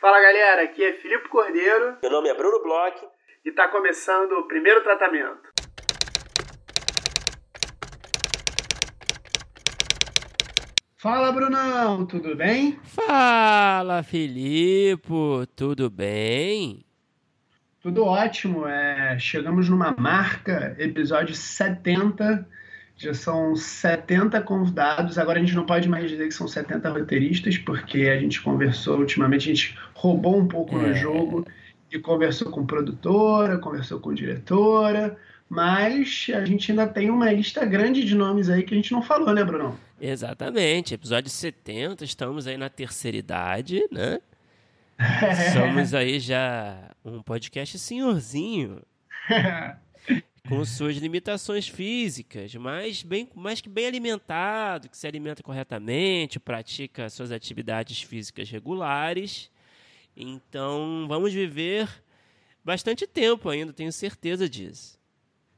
Fala galera, aqui é Filipe Cordeiro. Meu nome é Bruno Bloch. E está começando o primeiro tratamento. Fala Brunão, tudo bem? Fala Filipe, tudo bem? Tudo ótimo, é, chegamos numa marca, episódio 70 já são 70 convidados. Agora a gente não pode mais dizer que são 70 roteiristas, porque a gente conversou ultimamente, a gente roubou um pouco é. no jogo e conversou com produtora, conversou com diretora, mas a gente ainda tem uma lista grande de nomes aí que a gente não falou, né, Bruno? Exatamente. Episódio 70, estamos aí na terceira idade, né? Somos aí já um podcast senhorzinho. com suas limitações físicas, mas bem, mais que bem alimentado, que se alimenta corretamente, pratica suas atividades físicas regulares. Então, vamos viver bastante tempo ainda, tenho certeza disso.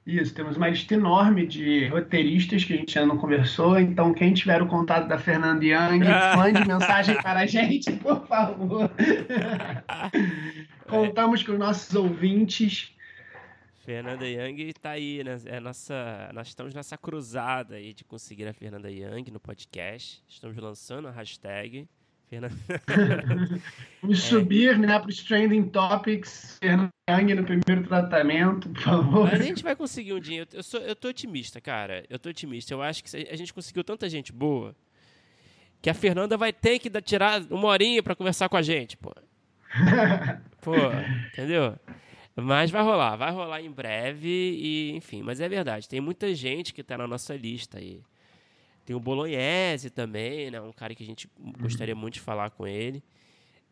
Isso, temos uma lista enorme de roteiristas que a gente ainda não conversou. Então, quem tiver o contato da Fernanda Young, mande mensagem para a gente, por favor. Contamos com os nossos ouvintes Fernanda Young está aí, né? É nossa, nós estamos nessa cruzada aí de conseguir a Fernanda Young no podcast. Estamos lançando a hashtag. Fernanda... Vamos é. subir né, para os Trending Topics. Fernanda Young no primeiro tratamento, por favor. Mas a gente vai conseguir um dia. Eu, sou, eu tô otimista, cara. Eu tô otimista. Eu acho que a gente conseguiu tanta gente boa que a Fernanda vai ter que tirar uma horinha para conversar com a gente, pô. pô, entendeu? Mas vai rolar, vai rolar em breve e, enfim, mas é verdade, tem muita gente que está na nossa lista aí. Tem o Bolognese também, né? Um cara que a gente gostaria muito de falar com ele.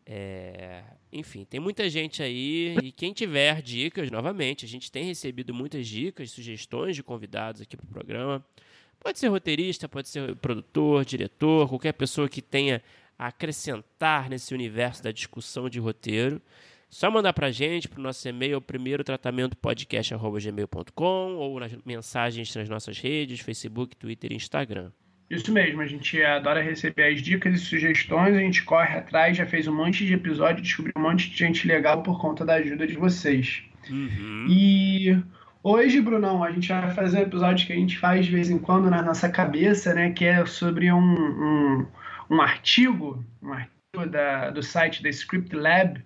É... Enfim, tem muita gente aí. E quem tiver dicas, novamente, a gente tem recebido muitas dicas, sugestões de convidados aqui para o programa. Pode ser roteirista, pode ser produtor, diretor, qualquer pessoa que tenha a acrescentar nesse universo da discussão de roteiro. Só mandar pra gente, pro nosso e-mail, primeiro tratamento podcast.gmail.com ou nas mensagens nas nossas redes, Facebook, Twitter e Instagram. Isso mesmo, a gente adora receber as dicas e sugestões, a gente corre atrás, já fez um monte de episódio, descobriu um monte de gente legal por conta da ajuda de vocês. Uhum. E hoje, Brunão, a gente vai fazer um episódio que a gente faz de vez em quando na nossa cabeça, né? Que é sobre um, um, um artigo, um artigo da, do site da Script Lab,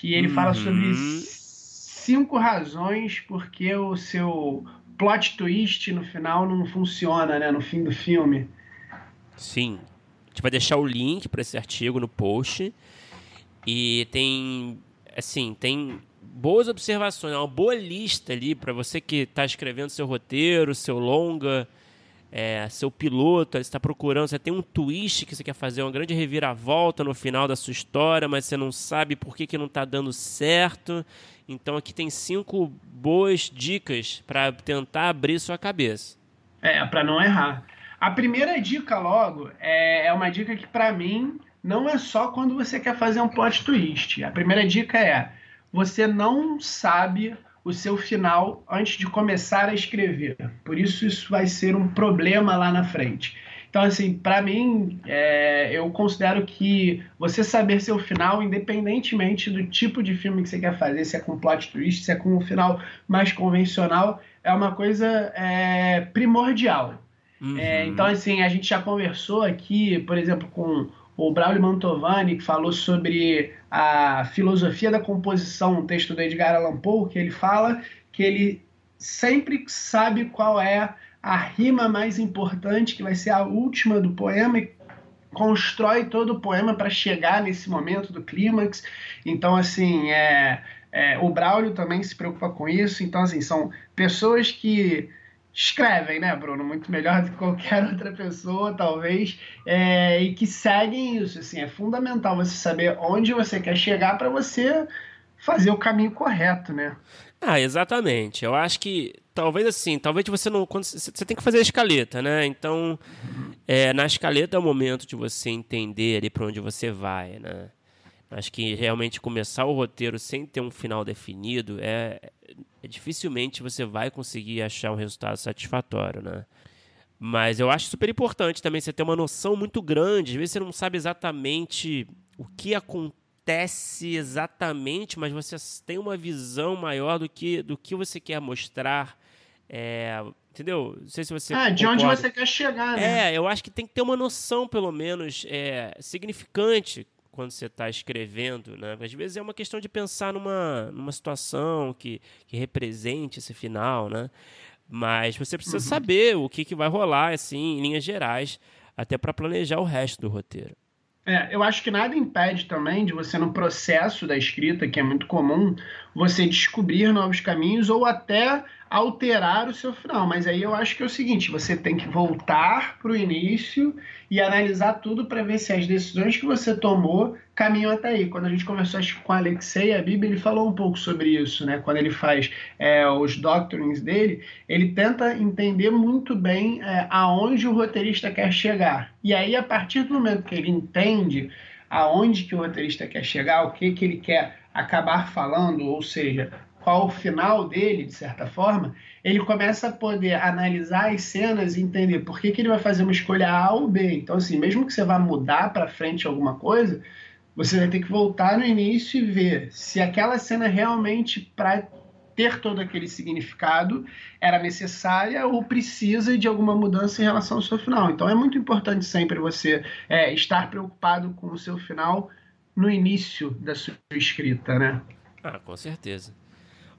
que ele uhum. fala sobre uhum. cinco razões porque o seu plot twist no final não funciona, né, no fim do filme. Sim. A gente vai deixar o link para esse artigo no post. E tem assim, tem boas observações, é uma boa lista ali para você que está escrevendo seu roteiro, seu longa, é, seu piloto, você está procurando, você tem um twist que você quer fazer, uma grande reviravolta no final da sua história, mas você não sabe por que, que não está dando certo. Então aqui tem cinco boas dicas para tentar abrir sua cabeça. É, para não errar. A primeira dica logo é, é uma dica que para mim não é só quando você quer fazer um plot twist. A primeira dica é você não sabe o seu final antes de começar a escrever. Por isso, isso vai ser um problema lá na frente. Então, assim, para mim, é, eu considero que você saber seu final, independentemente do tipo de filme que você quer fazer, se é com plot twist, se é com um final mais convencional, é uma coisa é, primordial. Uhum. É, então, assim, a gente já conversou aqui, por exemplo, com o Braulio Mantovani, que falou sobre a filosofia da composição, um texto do Edgar Allan Poe, que ele fala que ele sempre sabe qual é a rima mais importante, que vai ser a última do poema, e constrói todo o poema para chegar nesse momento do clímax. Então, assim, é, é, o Braulio também se preocupa com isso. Então, assim, são pessoas que escrevem, né, Bruno? Muito melhor do que qualquer outra pessoa, talvez, é, e que seguem isso. Assim, é fundamental você saber onde você quer chegar para você fazer o caminho correto, né? Ah, exatamente. Eu acho que talvez assim, talvez você não. Quando, você tem que fazer a escaleta, né? Então, é, na escaleta é o momento de você entender ali para onde você vai, né? Acho que realmente começar o roteiro sem ter um final definido é, é, dificilmente você vai conseguir achar um resultado satisfatório, né? Mas eu acho super importante também você ter uma noção muito grande. Às vezes você não sabe exatamente o que acontece exatamente, mas você tem uma visão maior do que, do que você quer mostrar. É, entendeu? Não sei se você. Ah, de onde você quer chegar, né? É, eu acho que tem que ter uma noção, pelo menos, é, significante quando você está escrevendo, né? Às vezes é uma questão de pensar numa, numa situação que, que represente esse final, né? Mas você precisa uhum. saber o que, que vai rolar, assim, em linhas gerais, até para planejar o resto do roteiro. É, eu acho que nada impede também de você, no processo da escrita, que é muito comum, você descobrir novos caminhos ou até alterar o seu final. Mas aí eu acho que é o seguinte: você tem que voltar para o início e analisar tudo para ver se as decisões que você tomou caminham até aí. Quando a gente conversou acho, com Alexei, a Bíblia, ele falou um pouco sobre isso, né? Quando ele faz é, os doctrines dele, ele tenta entender muito bem é, aonde o roteirista quer chegar. E aí, a partir do momento que ele entende aonde que o roteirista quer chegar, o que, que ele quer acabar falando, ou seja, qual o final dele, de certa forma, ele começa a poder analisar as cenas e entender por que, que ele vai fazer uma escolha A ou B. Então, assim, mesmo que você vá mudar para frente alguma coisa, você vai ter que voltar no início e ver se aquela cena realmente, para ter todo aquele significado, era necessária ou precisa de alguma mudança em relação ao seu final. Então, é muito importante sempre você é, estar preocupado com o seu final no início da sua escrita, né? Ah, com certeza.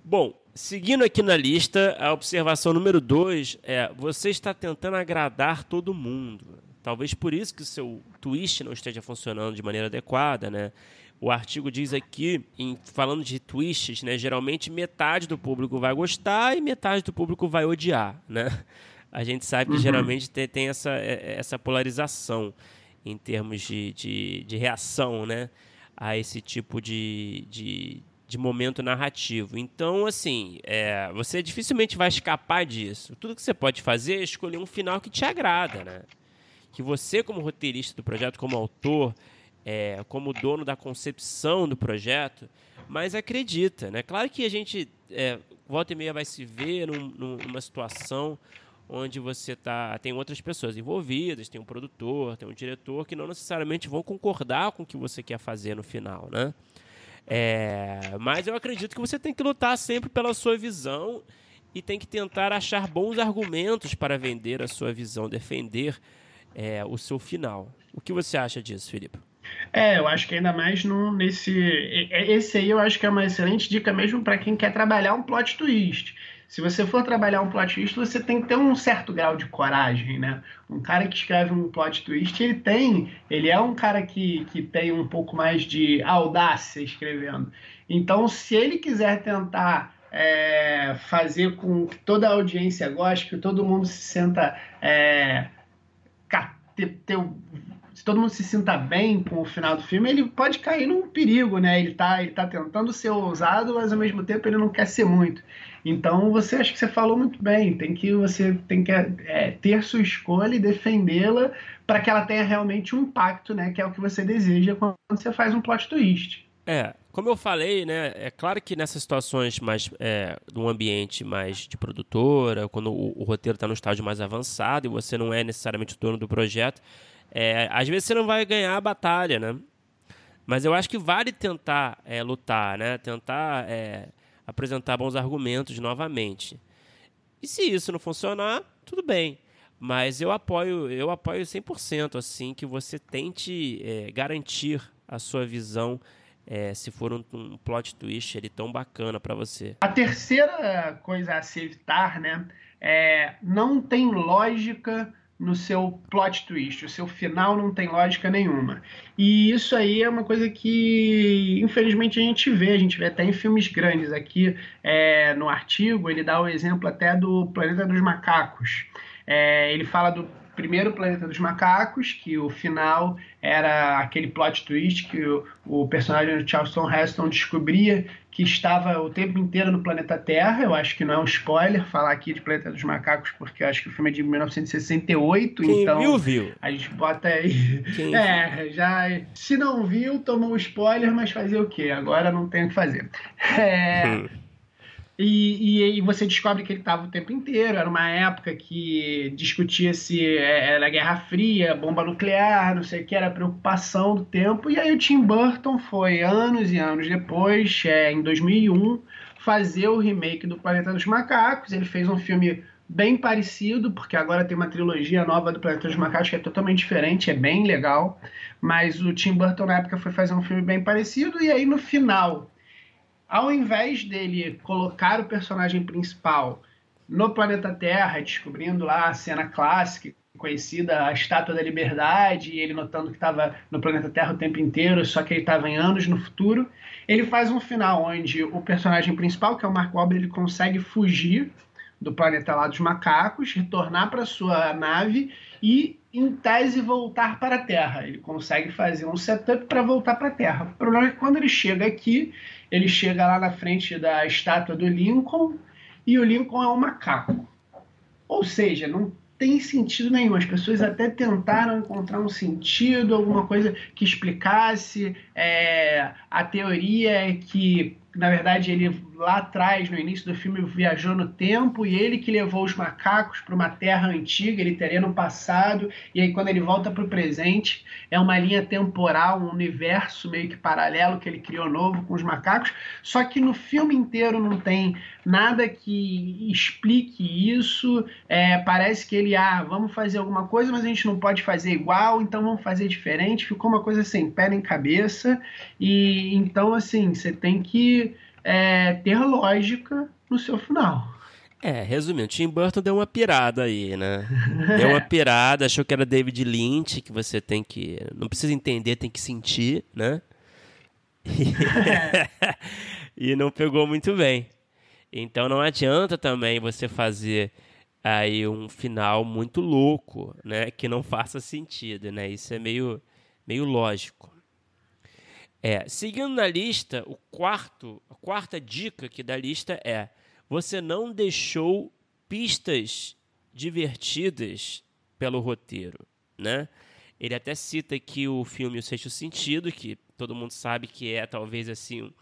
Bom, seguindo aqui na lista, a observação número 2 é: você está tentando agradar todo mundo. Talvez por isso que o seu twist não esteja funcionando de maneira adequada, né? O artigo diz aqui, em, falando de twists, né, geralmente metade do público vai gostar e metade do público vai odiar, né? A gente sabe que uhum. geralmente tem, tem, essa, é, essa polarização em termos de, de, de reação, né? A esse tipo de, de, de momento narrativo. Então, assim, é, você dificilmente vai escapar disso. Tudo que você pode fazer é escolher um final que te agrada, né? Que você, como roteirista do projeto, como autor, é, como dono da concepção do projeto, mas acredita, né? Claro que a gente, é, volta e meia, vai se ver num, numa situação onde você tá, tem outras pessoas envolvidas, tem um produtor, tem um diretor, que não necessariamente vão concordar com o que você quer fazer no final, né? É, mas eu acredito que você tem que lutar sempre pela sua visão e tem que tentar achar bons argumentos para vender a sua visão, defender é, o seu final. O que você acha disso, Felipe? É, eu acho que ainda mais no, nesse. Esse aí eu acho que é uma excelente dica mesmo para quem quer trabalhar um plot twist. Se você for trabalhar um plot twist, você tem que ter um certo grau de coragem, né? Um cara que escreve um plot twist, ele tem, ele é um cara que, que tem um pouco mais de audácia escrevendo. Então, se ele quiser tentar é, fazer com que toda a audiência goste, que todo mundo se sinta é, ter, ter se todo mundo se sinta bem com o final do filme, ele pode cair num perigo, né? Ele tá, ele tá tentando ser ousado, mas ao mesmo tempo ele não quer ser muito. Então você acha que você falou muito bem. Tem que você tem que é, ter sua escolha e defendê-la para que ela tenha realmente um impacto, né? Que é o que você deseja quando você faz um plot twist. É, como eu falei, né? É claro que nessas situações mais é, um ambiente mais de produtora, quando o, o roteiro está no estágio mais avançado e você não é necessariamente o dono do projeto, é, às vezes você não vai ganhar a batalha, né? Mas eu acho que vale tentar é, lutar, né? Tentar é, apresentar bons argumentos novamente. E se isso não funcionar, tudo bem. Mas eu apoio, eu apoio 100% assim que você tente é, garantir a sua visão é, se for um, um, plot twist ele tão bacana para você. A terceira coisa a se evitar, né, é não tem lógica no seu plot twist, o seu final não tem lógica nenhuma. E isso aí é uma coisa que, infelizmente, a gente vê, a gente vê até em filmes grandes. Aqui é, no artigo, ele dá o exemplo até do Planeta dos Macacos. É, ele fala do primeiro Planeta dos Macacos, que o final era aquele plot twist que o, o personagem do Charleston Heston descobria que estava o tempo inteiro no planeta Terra. Eu acho que não é um spoiler falar aqui de Planeta dos Macacos, porque eu acho que o filme é de 1968, Quem então viu, viu. a gente bota aí. Quem é, viu? já se não viu, tomou um spoiler, mas fazer o quê? Agora não tem o que fazer. É... E, e, e, você descobre que ele estava o tempo inteiro. Era uma época que discutia se é, era Guerra Fria, bomba nuclear, não sei o que, era preocupação do tempo. E aí o Tim Burton foi, anos e anos depois, é, em 2001, fazer o remake do Planeta dos Macacos. Ele fez um filme bem parecido, porque agora tem uma trilogia nova do Planeta dos Macacos que é totalmente diferente, é bem legal. Mas o Tim Burton, na época, foi fazer um filme bem parecido. E aí, no final ao invés dele colocar o personagem principal no planeta Terra, descobrindo lá a cena clássica, conhecida, a Estátua da Liberdade, e ele notando que estava no planeta Terra o tempo inteiro, só que ele estava em anos no futuro, ele faz um final onde o personagem principal, que é o Mark Wahlberg, ele consegue fugir do planeta lá dos macacos, retornar para sua nave e, em tese, voltar para a Terra. Ele consegue fazer um setup para voltar para a Terra. O problema é que quando ele chega aqui, ele chega lá na frente da estátua do Lincoln e o Lincoln é um macaco. Ou seja, não tem sentido nenhum. As pessoas até tentaram encontrar um sentido, alguma coisa que explicasse. É, a teoria é que na verdade, ele lá atrás, no início do filme, viajou no tempo e ele que levou os macacos para uma terra antiga, ele teria no passado, e aí quando ele volta para o presente, é uma linha temporal, um universo meio que paralelo que ele criou novo com os macacos, só que no filme inteiro não tem nada que explique isso, é, parece que ele, ah, vamos fazer alguma coisa, mas a gente não pode fazer igual, então vamos fazer diferente, ficou uma coisa sem pé nem cabeça, e então, assim, você tem que é, ter lógica no seu final. É, resumindo, Tim Burton deu uma pirada aí, né? Deu uma pirada, achou que era David Lynch, que você tem que. Não precisa entender, tem que sentir, né? E, e não pegou muito bem. Então não adianta também você fazer aí um final muito louco, né? Que não faça sentido, né? Isso é meio, meio lógico. É, seguindo na lista, o quarto, a quarta dica aqui da lista é: você não deixou pistas divertidas pelo roteiro, né? Ele até cita aqui o filme O Sexto Sentido, que todo mundo sabe que é talvez assim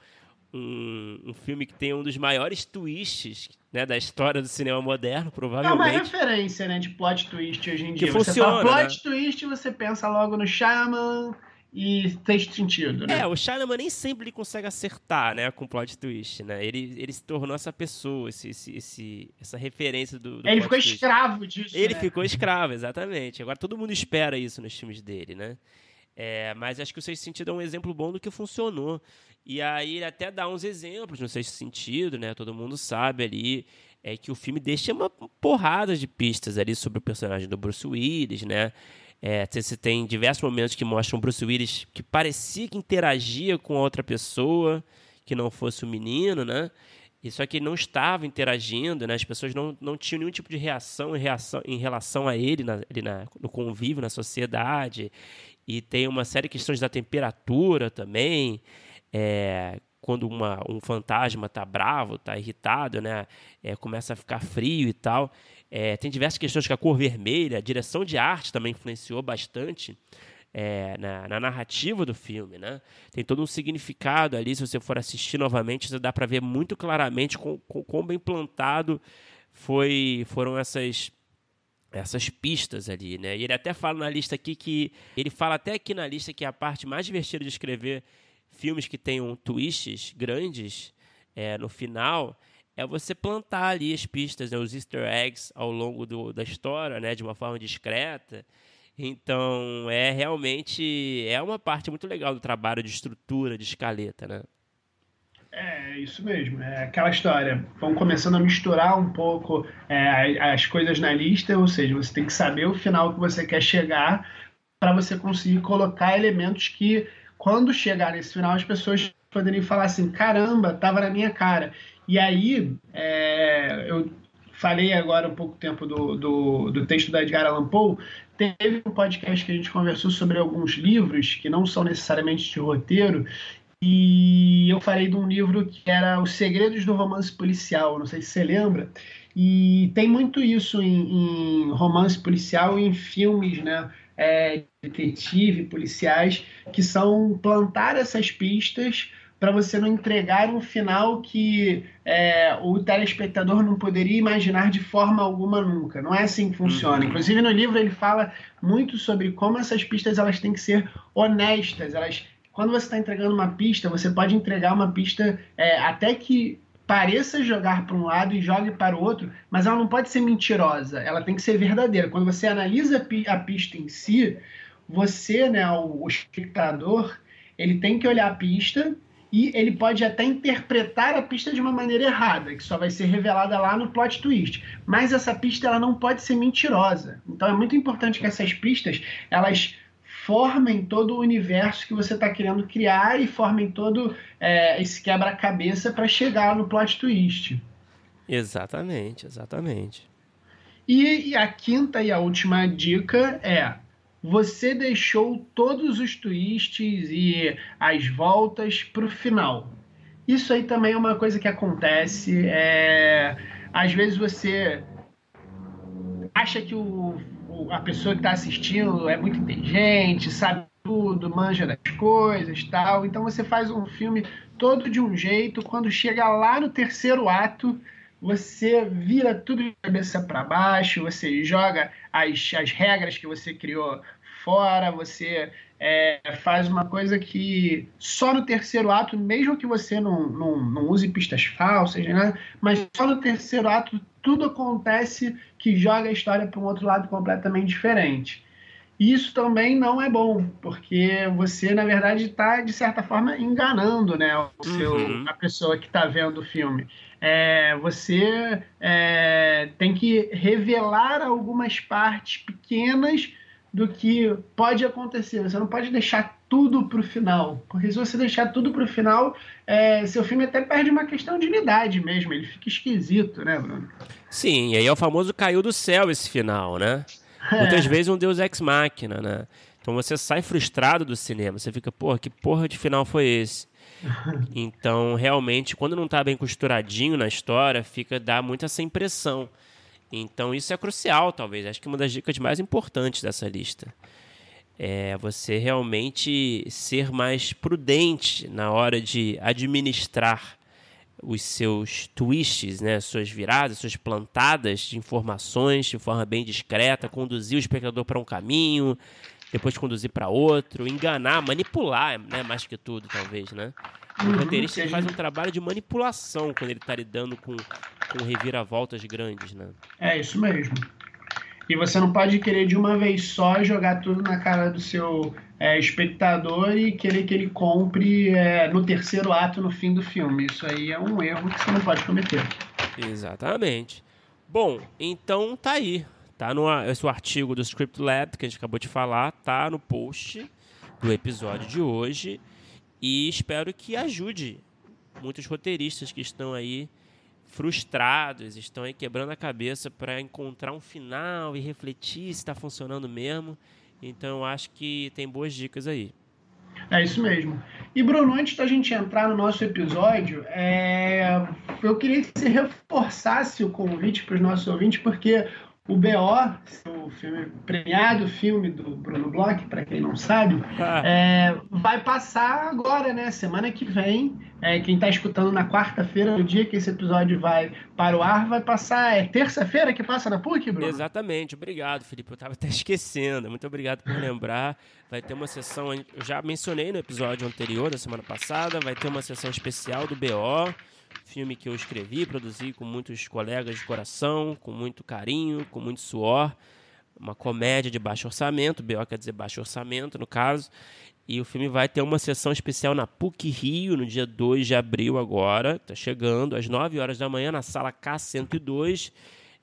um, um filme que tem um dos maiores twists né, da história do cinema moderno, provavelmente. É uma referência, né, de plot twist hoje em dia. Que você funciona, fala plot né? twist, você pensa logo no Shyamalan, e fez sentido, né? É, o Shyamalan nem sempre ele consegue acertar, né, com o plot twist, né? Ele, ele se tornou essa pessoa, esse, esse, esse essa referência do, do Ele ficou twist. escravo disso, Ele né? ficou escravo, exatamente. Agora todo mundo espera isso nos filmes dele, né? É, mas acho que o Sexto Sentido é um exemplo bom do que funcionou. E aí ele até dá uns exemplos no Sexto Sentido, né? Todo mundo sabe ali é que o filme deixa uma porrada de pistas ali sobre o personagem do Bruce Willis, né? É, você tem diversos momentos que mostram Bruce Willis que parecia que interagia com outra pessoa que não fosse o menino, né? E só que ele não estava interagindo, né? As pessoas não, não tinham nenhum tipo de reação em, reação, em relação a ele, na, ele na, no convívio, na sociedade. E tem uma série de questões da temperatura também. É, quando uma, um fantasma está bravo, está irritado, né? É, começa a ficar frio e tal. É, tem diversas questões com a cor vermelha, a direção de arte também influenciou bastante é, na, na, narrativa do filme, né? Tem todo um significado ali, se você for assistir novamente, você dá para ver muito claramente com, com bem plantado foi, foram essas essas pistas ali, né? E ele até fala na lista aqui que ele fala até aqui na lista que a parte mais divertida de escrever filmes que tenham twists grandes é, no final é você plantar ali as pistas, né, os easter eggs ao longo do, da história, né, de uma forma discreta. Então, é realmente é uma parte muito legal do trabalho de estrutura, de escaleta, né? É, isso mesmo. É aquela história. Vão começando a misturar um pouco é, as coisas na lista, ou seja, você tem que saber o final que você quer chegar para você conseguir colocar elementos que, quando chegar nesse final, as pessoas poderem falar assim: caramba, tava na minha cara. E aí, é, eu falei agora um pouco tempo do, do, do, texto da Edgar Allan Poe, teve um podcast que a gente conversou sobre alguns livros que não são necessariamente de roteiro, e eu falei de um livro que era Os Segredos do Romance Policial, não sei se você lembra, e tem muito isso em, em romance policial e em filmes, né? É, detetive, policiais, que são plantar essas pistas para você não entregar um final que é, o telespectador não poderia imaginar de forma alguma nunca. Não é assim que funciona. Uhum. Inclusive no livro ele fala muito sobre como essas pistas elas têm que ser honestas. Elas, quando você está entregando uma pista, você pode entregar uma pista é, até que pareça jogar para um lado e jogue para o outro, mas ela não pode ser mentirosa. Ela tem que ser verdadeira. Quando você analisa a pista em si, você, né, o espectador, ele tem que olhar a pista e ele pode até interpretar a pista de uma maneira errada, que só vai ser revelada lá no plot twist. Mas essa pista ela não pode ser mentirosa. Então é muito importante que essas pistas elas formem todo o universo que você está querendo criar e formem todo é, esse quebra-cabeça para chegar no plot twist. Exatamente, exatamente. E, e a quinta e a última dica é você deixou todos os twists e as voltas para o final. Isso aí também é uma coisa que acontece. É... Às vezes você acha que o, a pessoa que está assistindo é muito inteligente, sabe tudo, manja das coisas tal. Então você faz um filme todo de um jeito. Quando chega lá no terceiro ato, você vira tudo de cabeça para baixo, você joga as, as regras que você criou fora, você é, faz uma coisa que só no terceiro ato, mesmo que você não, não, não use pistas falsas, né? mas só no terceiro ato tudo acontece que joga a história para um outro lado completamente diferente. Isso também não é bom, porque você, na verdade, está, de certa forma, enganando né, o seu, uhum. a pessoa que está vendo o filme é, você é, tem que revelar algumas partes pequenas do que pode acontecer. Você não pode deixar tudo para o final, porque se você deixar tudo para o final, é, seu filme até perde uma questão de unidade mesmo. Ele fica esquisito, né, Bruno? Sim, e aí é o famoso caiu do céu esse final, né? Muitas vezes um Deus ex machina, né? Então você sai frustrado do cinema, você fica, porra, que porra de final foi esse? Então, realmente, quando não está bem costuradinho na história, fica dá muito essa impressão. Então, isso é crucial, talvez. Acho que uma das dicas mais importantes dessa lista é você realmente ser mais prudente na hora de administrar os seus twists, né, suas viradas, suas plantadas de informações de forma bem discreta, conduzir o espectador para um caminho, depois conduzir para outro, enganar, manipular, né, mais que tudo, talvez, né? O uhum, roteirista faz um trabalho de manipulação quando ele está lidando com, com reviravoltas grandes, né? É isso mesmo. E você não pode querer de uma vez só jogar tudo na cara do seu é, espectador e querer que ele compre é, no terceiro ato, no fim do filme. Isso aí é um erro que você não pode cometer. Exatamente. Bom, então tá aí. Tá no esse artigo do Script Lab que a gente acabou de falar, tá no post do episódio de hoje e espero que ajude muitos roteiristas que estão aí frustrados, estão aí quebrando a cabeça para encontrar um final e refletir se está funcionando mesmo. Então eu acho que tem boas dicas aí. É isso mesmo. E Bruno, antes da gente entrar no nosso episódio, é... eu queria que você reforçasse o convite para os nossos ouvintes, porque o BO, o filme premiado filme do Bruno Bloch, para quem não sabe, ah. é, vai passar agora, né? Semana que vem. É, quem está escutando na quarta-feira, no dia que esse episódio vai para o ar, vai passar. É terça-feira que passa na PUC, Bruno? Exatamente. Obrigado, Felipe. Eu estava até esquecendo. Muito obrigado por lembrar. Vai ter uma sessão. Eu já mencionei no episódio anterior, da semana passada. Vai ter uma sessão especial do BO filme que eu escrevi, produzi com muitos colegas de coração, com muito carinho, com muito suor. Uma comédia de baixo orçamento, BO quer dizer baixo orçamento, no caso. E o filme vai ter uma sessão especial na PUC Rio, no dia 2 de abril agora. Está chegando, às 9 horas da manhã, na sala K102.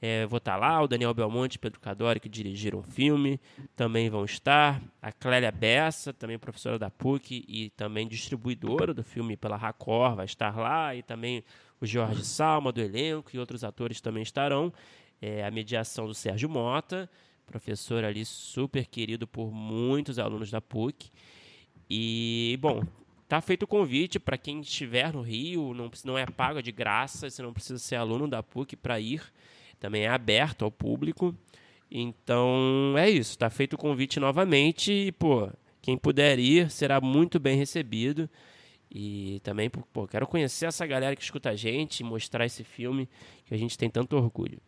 É, vou estar tá lá, o Daniel Belmonte e Pedro Cadori, que dirigiram o filme, também vão estar. A Clélia Bessa, também professora da PUC e também distribuidora do filme pela Racor, vai estar lá. E também o Jorge Salma, do elenco, e outros atores também estarão. É, a mediação do Sérgio Mota, professor ali super querido por muitos alunos da PUC. E, bom, Tá feito o convite para quem estiver no Rio, não, não é pago é de graça, você não precisa ser aluno da PUC para ir também é aberto ao público. Então é isso, está feito o convite novamente e, pô, quem puder ir será muito bem recebido. E também, pô, quero conhecer essa galera que escuta a gente, mostrar esse filme que a gente tem tanto orgulho.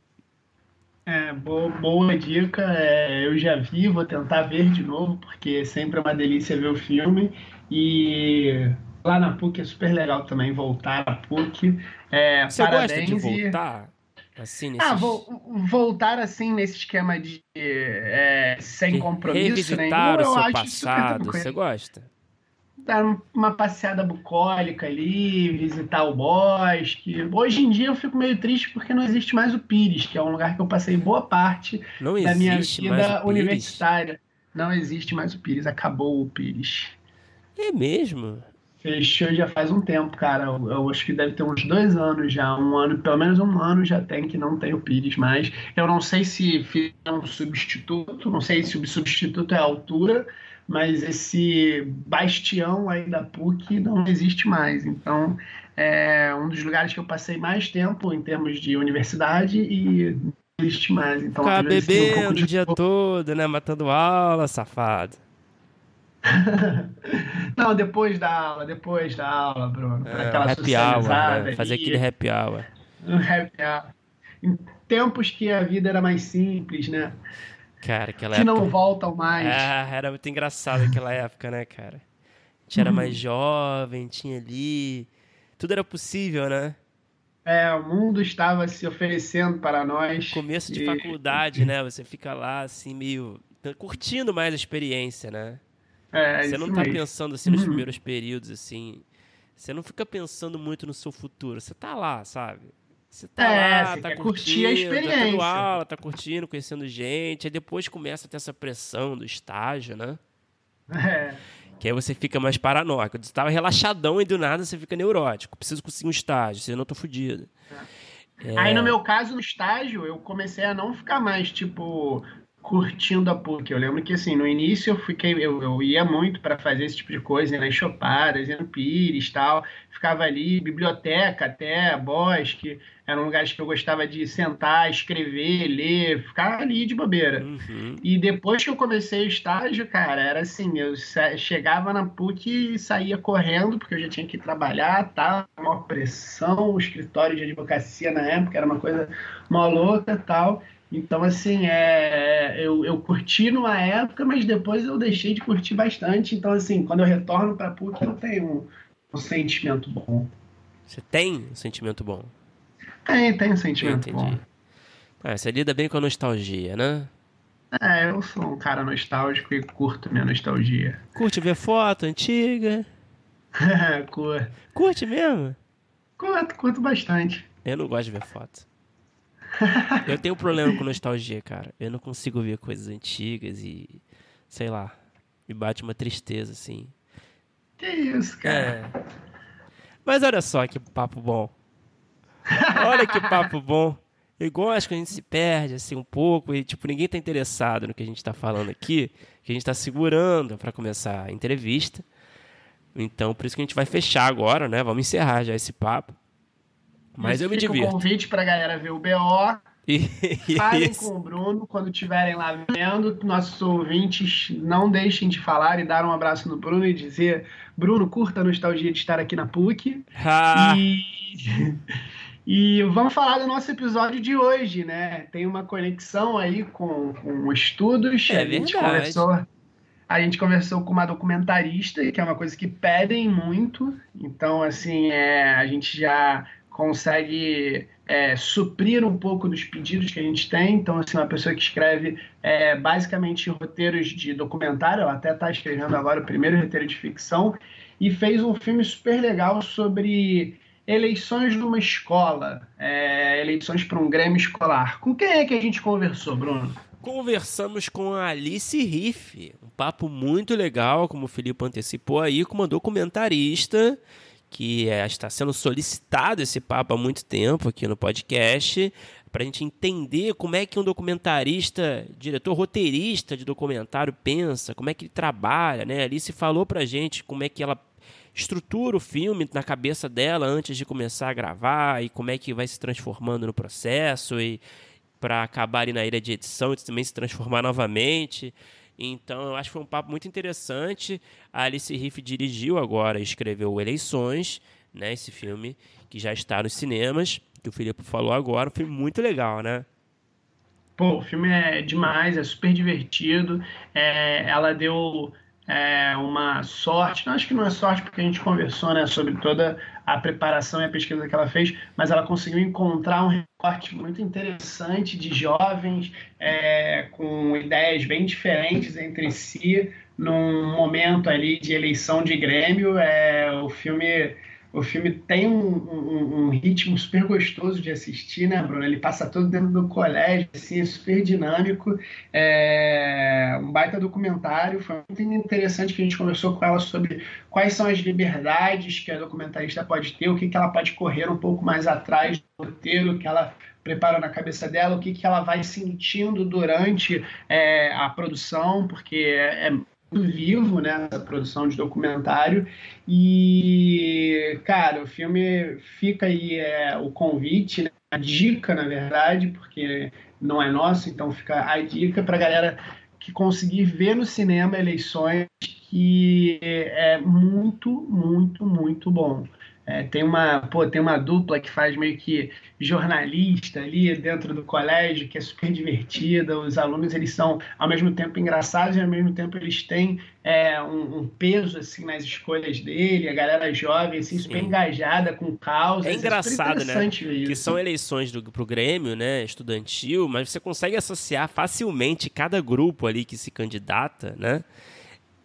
É, boa, boa dica. É, eu já vi, vou tentar ver de novo, porque sempre é uma delícia ver o filme. E lá na PUC é super legal também voltar à PUC. É, Você parabéns gosta de voltar? Assim, nesses... Ah, vou, voltar assim nesse esquema de é, sem compromisso Revisitar nenhum, o seu passado. Você gosta? dar uma passeada bucólica ali, visitar o bosque. Hoje em dia eu fico meio triste porque não existe mais o Pires, que é um lugar que eu passei boa parte não da minha vida universitária. Não existe mais o Pires, acabou o Pires. É mesmo? Fechou já faz um tempo, cara. Eu, eu, acho que deve ter uns dois anos já. Um ano, pelo menos um ano já tem que não tem o Pires mais. Eu não sei se fizeram um substituto, não sei se o substituto é a altura, mas esse bastião aí da PUC não existe mais. Então, é um dos lugares que eu passei mais tempo em termos de universidade e não existe mais. Então, Ficar bebendo um o dia todo, né? Matando aula, safado. não, depois da aula, depois da aula, Bruno. É, aquela happy hour, né? Fazer aquele happy hour. Um happy hour. Em tempos que a vida era mais simples, né? Cara, aquela que época... não voltam mais. Ah, era muito engraçado aquela época, né, cara? A gente era Uhum. mais jovem, tinha ali. Tudo era possível, né? É, o mundo estava se oferecendo para nós. Começo de e- faculdade, né? Você fica lá, assim, meio. curtindo mais a experiência, né? É, Você isso não tá mesmo. pensando assim nos Uhum. primeiros períodos, assim. Você não fica pensando muito no seu futuro. Você tá lá, sabe? Você tá É, lá, você tá curtindo, curtir a tá experiência. tendo aula, tá curtindo, conhecendo gente. Aí depois começa a ter essa pressão do estágio, né? É. Que aí você fica mais paranoico. Você tava relaxadão e do nada você fica neurótico. Preciso conseguir um estágio, senão eu tô fudido. É. Aí, no meu caso, no estágio, eu comecei a não ficar mais, tipo, curtindo a PUC. Eu lembro que, assim, no início eu fiquei, eu, eu ia muito para fazer esse tipo de coisa, nas chopadas, ia no Pires tal. Ficava ali, biblioteca até, bosque. Eram lugares que eu gostava de sentar, escrever, ler, ficar ali de bobeira. Uhum. E depois que eu comecei o estágio, cara, era assim, eu chegava na PUC e saía correndo, porque eu já tinha que trabalhar, tá? Uma pressão, o escritório de advocacia na época era uma coisa maluca tal. Então, assim, é, eu, eu curti numa época, mas depois eu deixei de curtir bastante. Então, assim, quando eu retorno pra PUC, eu tenho um, um sentimento bom. Você tem um sentimento bom. Tem, tem um Eu sentimento entendi. bom. Ah, você lida bem com a nostalgia, né? É, eu sou um cara nostálgico e curto minha nostalgia. Curte ver foto antiga? curto, Curte mesmo? curto, curto bastante. Eu não gosto de ver foto. Eu tenho um problema com nostalgia, cara. Eu não consigo ver coisas antigas e. Sei lá. Me bate uma tristeza, assim. Que isso, cara. É. Mas olha só que papo bom. Olha que papo bom. Eu gosto que a gente se perde assim um pouco e tipo ninguém tá interessado no que a gente tá falando aqui, que a gente tá segurando para começar a entrevista. Então, por isso que a gente vai fechar agora, né? Vamos encerrar já esse papo. Mas eu me divirto. convite pra galera ver o BO. Falem isso. com o Bruno quando estiverem lá vendo. Nossos ouvintes não deixem de falar e dar um abraço no Bruno e dizer: Bruno, curta a nostalgia de estar aqui na PUC. Ah, E, e vamos falar do nosso episódio de hoje, né? Tem uma conexão aí com, com estudos. É a gente verdade. conversou. A gente conversou com uma documentarista, que é uma coisa que pedem muito. Então, assim, é, a gente já consegue é, suprir um pouco dos pedidos que a gente tem. Então, assim, uma pessoa que escreve é, basicamente roteiros de documentário, ela até está escrevendo agora o primeiro roteiro de ficção, e fez um filme super legal sobre eleições numa escola, é, eleições para um grêmio escolar. Com quem é que a gente conversou, Bruno? Conversamos com a Alice Riff, um papo muito legal, como o Felipe antecipou aí, com uma documentarista que é, está sendo solicitado esse papo há muito tempo aqui no podcast, para a gente entender como é que um documentarista, diretor roteirista de documentário pensa, como é que ele trabalha, né? Alice falou para a gente como é que ela estrutura o filme na cabeça dela antes de começar a gravar e como é que vai se transformando no processo e para acabar ali na ilha de edição e também se transformar novamente. Então, eu acho que foi um papo muito interessante. A Alice Riff dirigiu agora, escreveu Eleições, né? Esse filme que já está nos cinemas, que o Filipe falou agora. Filme muito legal, né? Pô, o filme é demais, é super divertido. É, ela deu é, uma sorte, acho que não é sorte porque a gente conversou né, sobre toda a preparação e a pesquisa que ela fez, mas ela conseguiu encontrar um recorte muito interessante de jovens é, com ideias bem diferentes entre si, num momento ali de eleição de Grêmio. É, o filme o filme tem um, um, um, ritmo super gostoso de assistir, né, Bruno? Ele passa todo dentro do colégio, assim, é super dinâmico. É um baita documentário. Foi muito interessante que a gente conversou com ela sobre quais são as liberdades que a documentarista pode ter, o que, que ela pode correr um pouco mais atrás do roteiro que ela prepara na cabeça dela, o que, que ela vai sentindo durante é, a produção, porque é, é vivo né, produção de documentário. E cara o filme fica aí é, o convite né, a dica na verdade porque não é nosso então fica a dica para galera que conseguir ver no cinema eleições que é muito muito muito bom é, tem, uma, pô, tem uma dupla que faz meio que jornalista ali dentro do colégio, que é super divertida. Os alunos, eles são, ao mesmo tempo, engraçados e, ao mesmo tempo, eles têm é, um, um, peso, assim, nas escolhas dele. A galera jovem, assim, super Sim. engajada com causa. É, é engraçado, é né? Que são eleições do, pro Grêmio, né, estudantil, mas você consegue associar facilmente cada grupo ali que se candidata, né,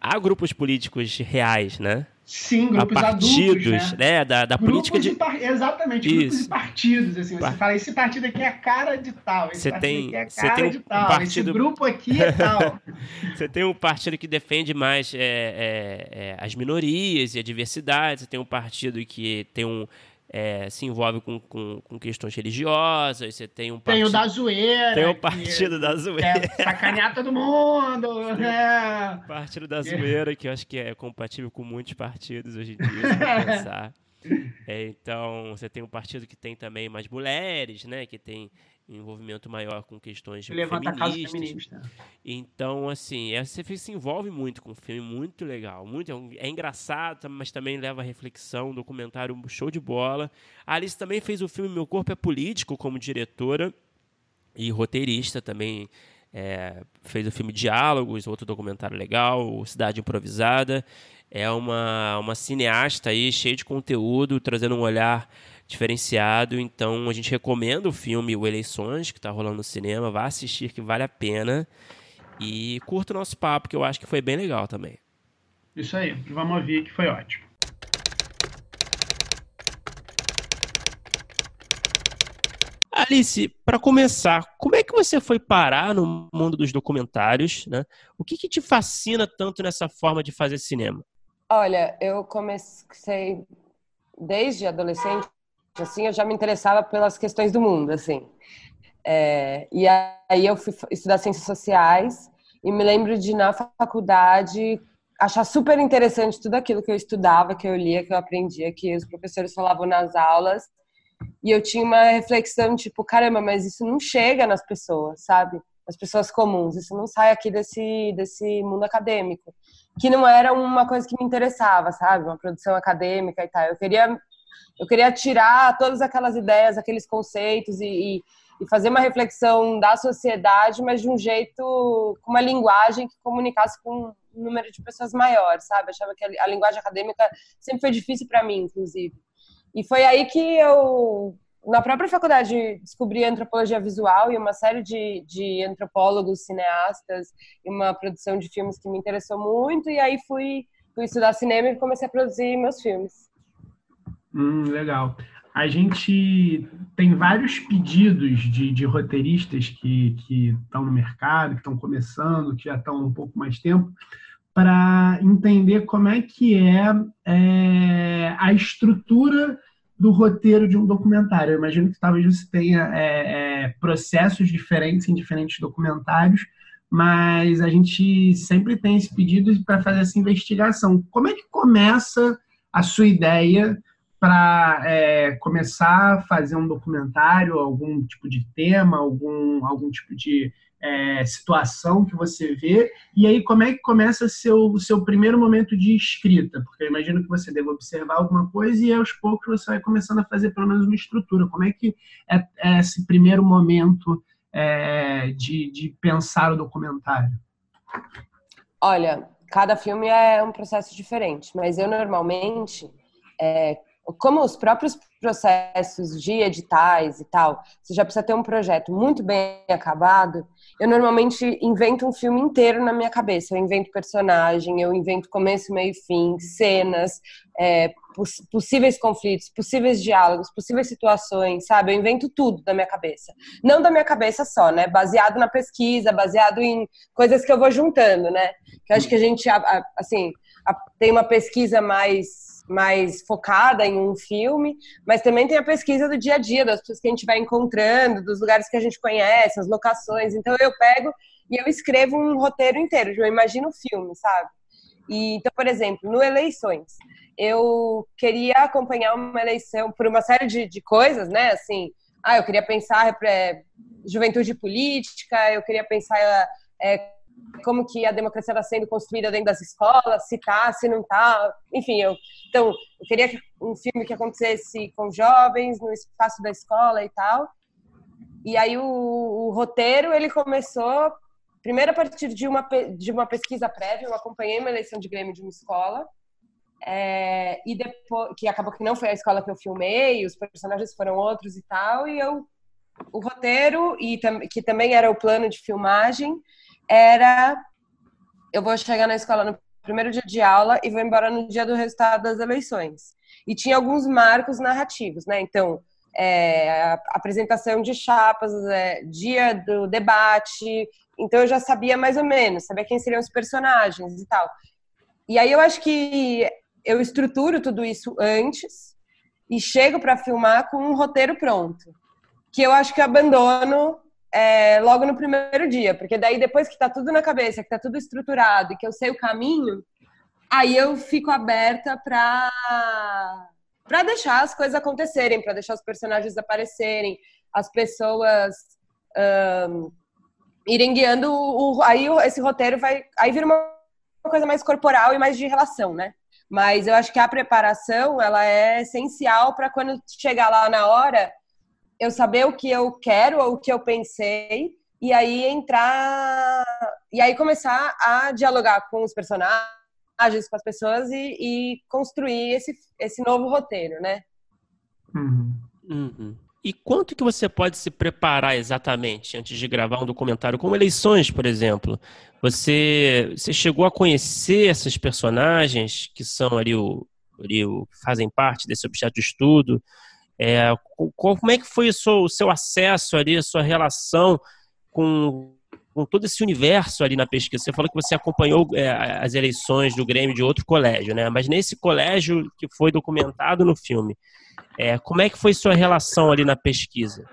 a grupos políticos reais, né? Sim, grupos partidos, adultos, né? né? Da, da política de... Par... Exatamente, Isso. grupos e partidos. Assim, você fala, esse partido aqui é a cara de tal, esse você partido tem, aqui é a cara tem um, de tal, um partido... esse grupo aqui é tal. você tem um partido que defende mais é, é, é, as minorias e a diversidade, você tem um partido que tem um é, se envolve com, com, com, questões religiosas, você tem um partido... Tem o da zoeira. Tem o partido que, da zoeira. É sacanear todo mundo, né? Partido da zoeira, que eu acho que é compatível com muitos partidos hoje em dia, se pensar. É, então, você tem um partido que tem também mais mulheres, né? Que tem envolvimento maior com questões feministas. feminista. Então, assim, é, você se envolve muito com o filme, muito legal. Muito, é, é engraçado, mas também leva a reflexão, um documentário show de bola. A Alice também fez o filme Meu Corpo é Político como diretora e roteirista também. É, fez o filme Diálogos, outro documentário legal, Cidade Improvisada. É uma, uma cineasta aí, cheia de conteúdo, trazendo um olhar diferenciado. Então a gente recomenda o filme O Eleições, que está rolando no cinema. Vá assistir, que vale a pena. E curta o nosso papo, que eu acho que foi bem legal também. Isso aí, vamos ouvir que foi ótimo. Alice, para começar, como é que você foi parar no mundo dos documentários? Né? O que, que te fascina tanto nessa forma de fazer cinema? Olha, eu comecei desde adolescente assim, eu já me interessava pelas questões do mundo, assim. É, e aí eu fui estudar ciências sociais e me lembro de na faculdade achar super interessante tudo aquilo que eu estudava, que eu lia, que eu aprendia, que os professores falavam nas aulas. E eu tinha uma reflexão tipo, caramba, mas isso não chega nas pessoas, sabe? As pessoas comuns, isso não sai aqui desse desse mundo acadêmico, que não era uma coisa que me interessava, sabe? Uma produção acadêmica e tal. Eu queria eu queria tirar todas aquelas ideias, aqueles conceitos e, e, fazer uma reflexão da sociedade, mas de um jeito, com uma linguagem que comunicasse com um número de pessoas maiores, sabe? Eu achava que a, a linguagem acadêmica sempre foi difícil para mim, inclusive. E foi aí que eu, na própria faculdade, descobri a antropologia visual e uma série de, de antropólogos, cineastas e uma produção de filmes que me interessou muito. E aí fui, fui estudar cinema e comecei a produzir meus filmes. Hum, legal. A gente tem vários pedidos de, de roteiristas que estão no mercado, que estão começando, que já estão um pouco mais tempo, para entender como é que é, é, a estrutura do roteiro de um documentário. Eu imagino que talvez você tenha é, é, processos diferentes em diferentes documentários, mas a gente sempre tem esse pedido para fazer essa investigação. Como é que começa a sua ideia para é, começar a fazer um documentário, algum tipo de tema, algum, algum tipo de, é, situação que você vê, e aí como é que começa o seu, primeiro momento de escrita? Porque eu imagino que você deve observar alguma coisa e aos poucos você vai começando a fazer pelo menos uma estrutura. Como é que é, é esse primeiro momento é, de, de pensar o documentário? Olha, cada filme é um processo diferente, mas eu normalmente, é, como os próprios processos de editais e tal, você já precisa ter um projeto muito bem acabado, eu normalmente invento um filme inteiro na minha cabeça. Eu invento personagem, eu invento começo, meio e fim, cenas, é, poss possíveis conflitos, possíveis diálogos, possíveis situações, sabe? Eu invento tudo da minha cabeça. Não da minha cabeça só, né? Baseado na pesquisa, baseado em coisas que eu vou juntando, né? Que eu acho que a gente, assim, tem uma pesquisa mais mais focada em um filme, mas também tem a pesquisa do dia a dia, das pessoas que a gente vai encontrando, dos lugares que a gente conhece, as locações. Então eu pego e eu escrevo um roteiro inteiro, eu imagino o filme, sabe? E, então, por exemplo, no Eleições, eu queria acompanhar uma eleição por uma série de, de coisas, né? Assim, ah, eu queria pensar é, juventude política, eu queria pensar é, como que a democracia está sendo construída dentro das escolas, se está, se não está, enfim, eu então eu queria um filme que acontecesse com jovens no espaço da escola e tal. E aí o, o roteiro ele começou primeiro a partir de uma de uma pesquisa prévia, eu acompanhei uma eleição de Grêmio de uma escola. É, e depois que acabou que não foi a escola que eu filmei, os personagens foram outros e tal, e eu o roteiro e que também era o plano de filmagem era eu vou chegar na escola no primeiro dia de aula e vou embora no dia do resultado das eleições. E tinha alguns marcos narrativos, né? Então, é, apresentação de chapas, é, dia do debate. Então, eu já sabia mais ou menos, sabia quem seriam os personagens e tal. E aí, eu acho que eu estruturo tudo isso antes e chego para filmar com um roteiro pronto. Que eu acho que abandono é, logo no primeiro dia, porque daí depois que está tudo na cabeça, que está tudo estruturado e que eu sei o caminho, aí eu fico aberta para para deixar as coisas acontecerem, para deixar os personagens aparecerem, as pessoas um, irem guiando o, aí esse roteiro vai aí vira uma coisa mais corporal e mais de relação, né? Mas eu acho que a preparação ela é essencial para quando chegar lá na hora eu saber o que eu quero ou o que eu pensei e aí entrar e aí começar a dialogar com os personagens, com as pessoas e, e construir esse, esse novo roteiro, né? Uhum. Uhum. E quanto que você pode se preparar exatamente antes de gravar um documentário, como eleições, por exemplo? Você, você chegou a conhecer esses personagens que são ali o, ali o fazem parte desse objeto de estudo? É, como é que foi o seu, o seu, acesso ali, a sua relação com, com, todo esse universo ali na pesquisa? Você falou que você acompanhou é, as eleições do Grêmio de outro colégio, né? Mas nesse colégio que foi documentado no filme, é, como é que foi sua relação ali na pesquisa?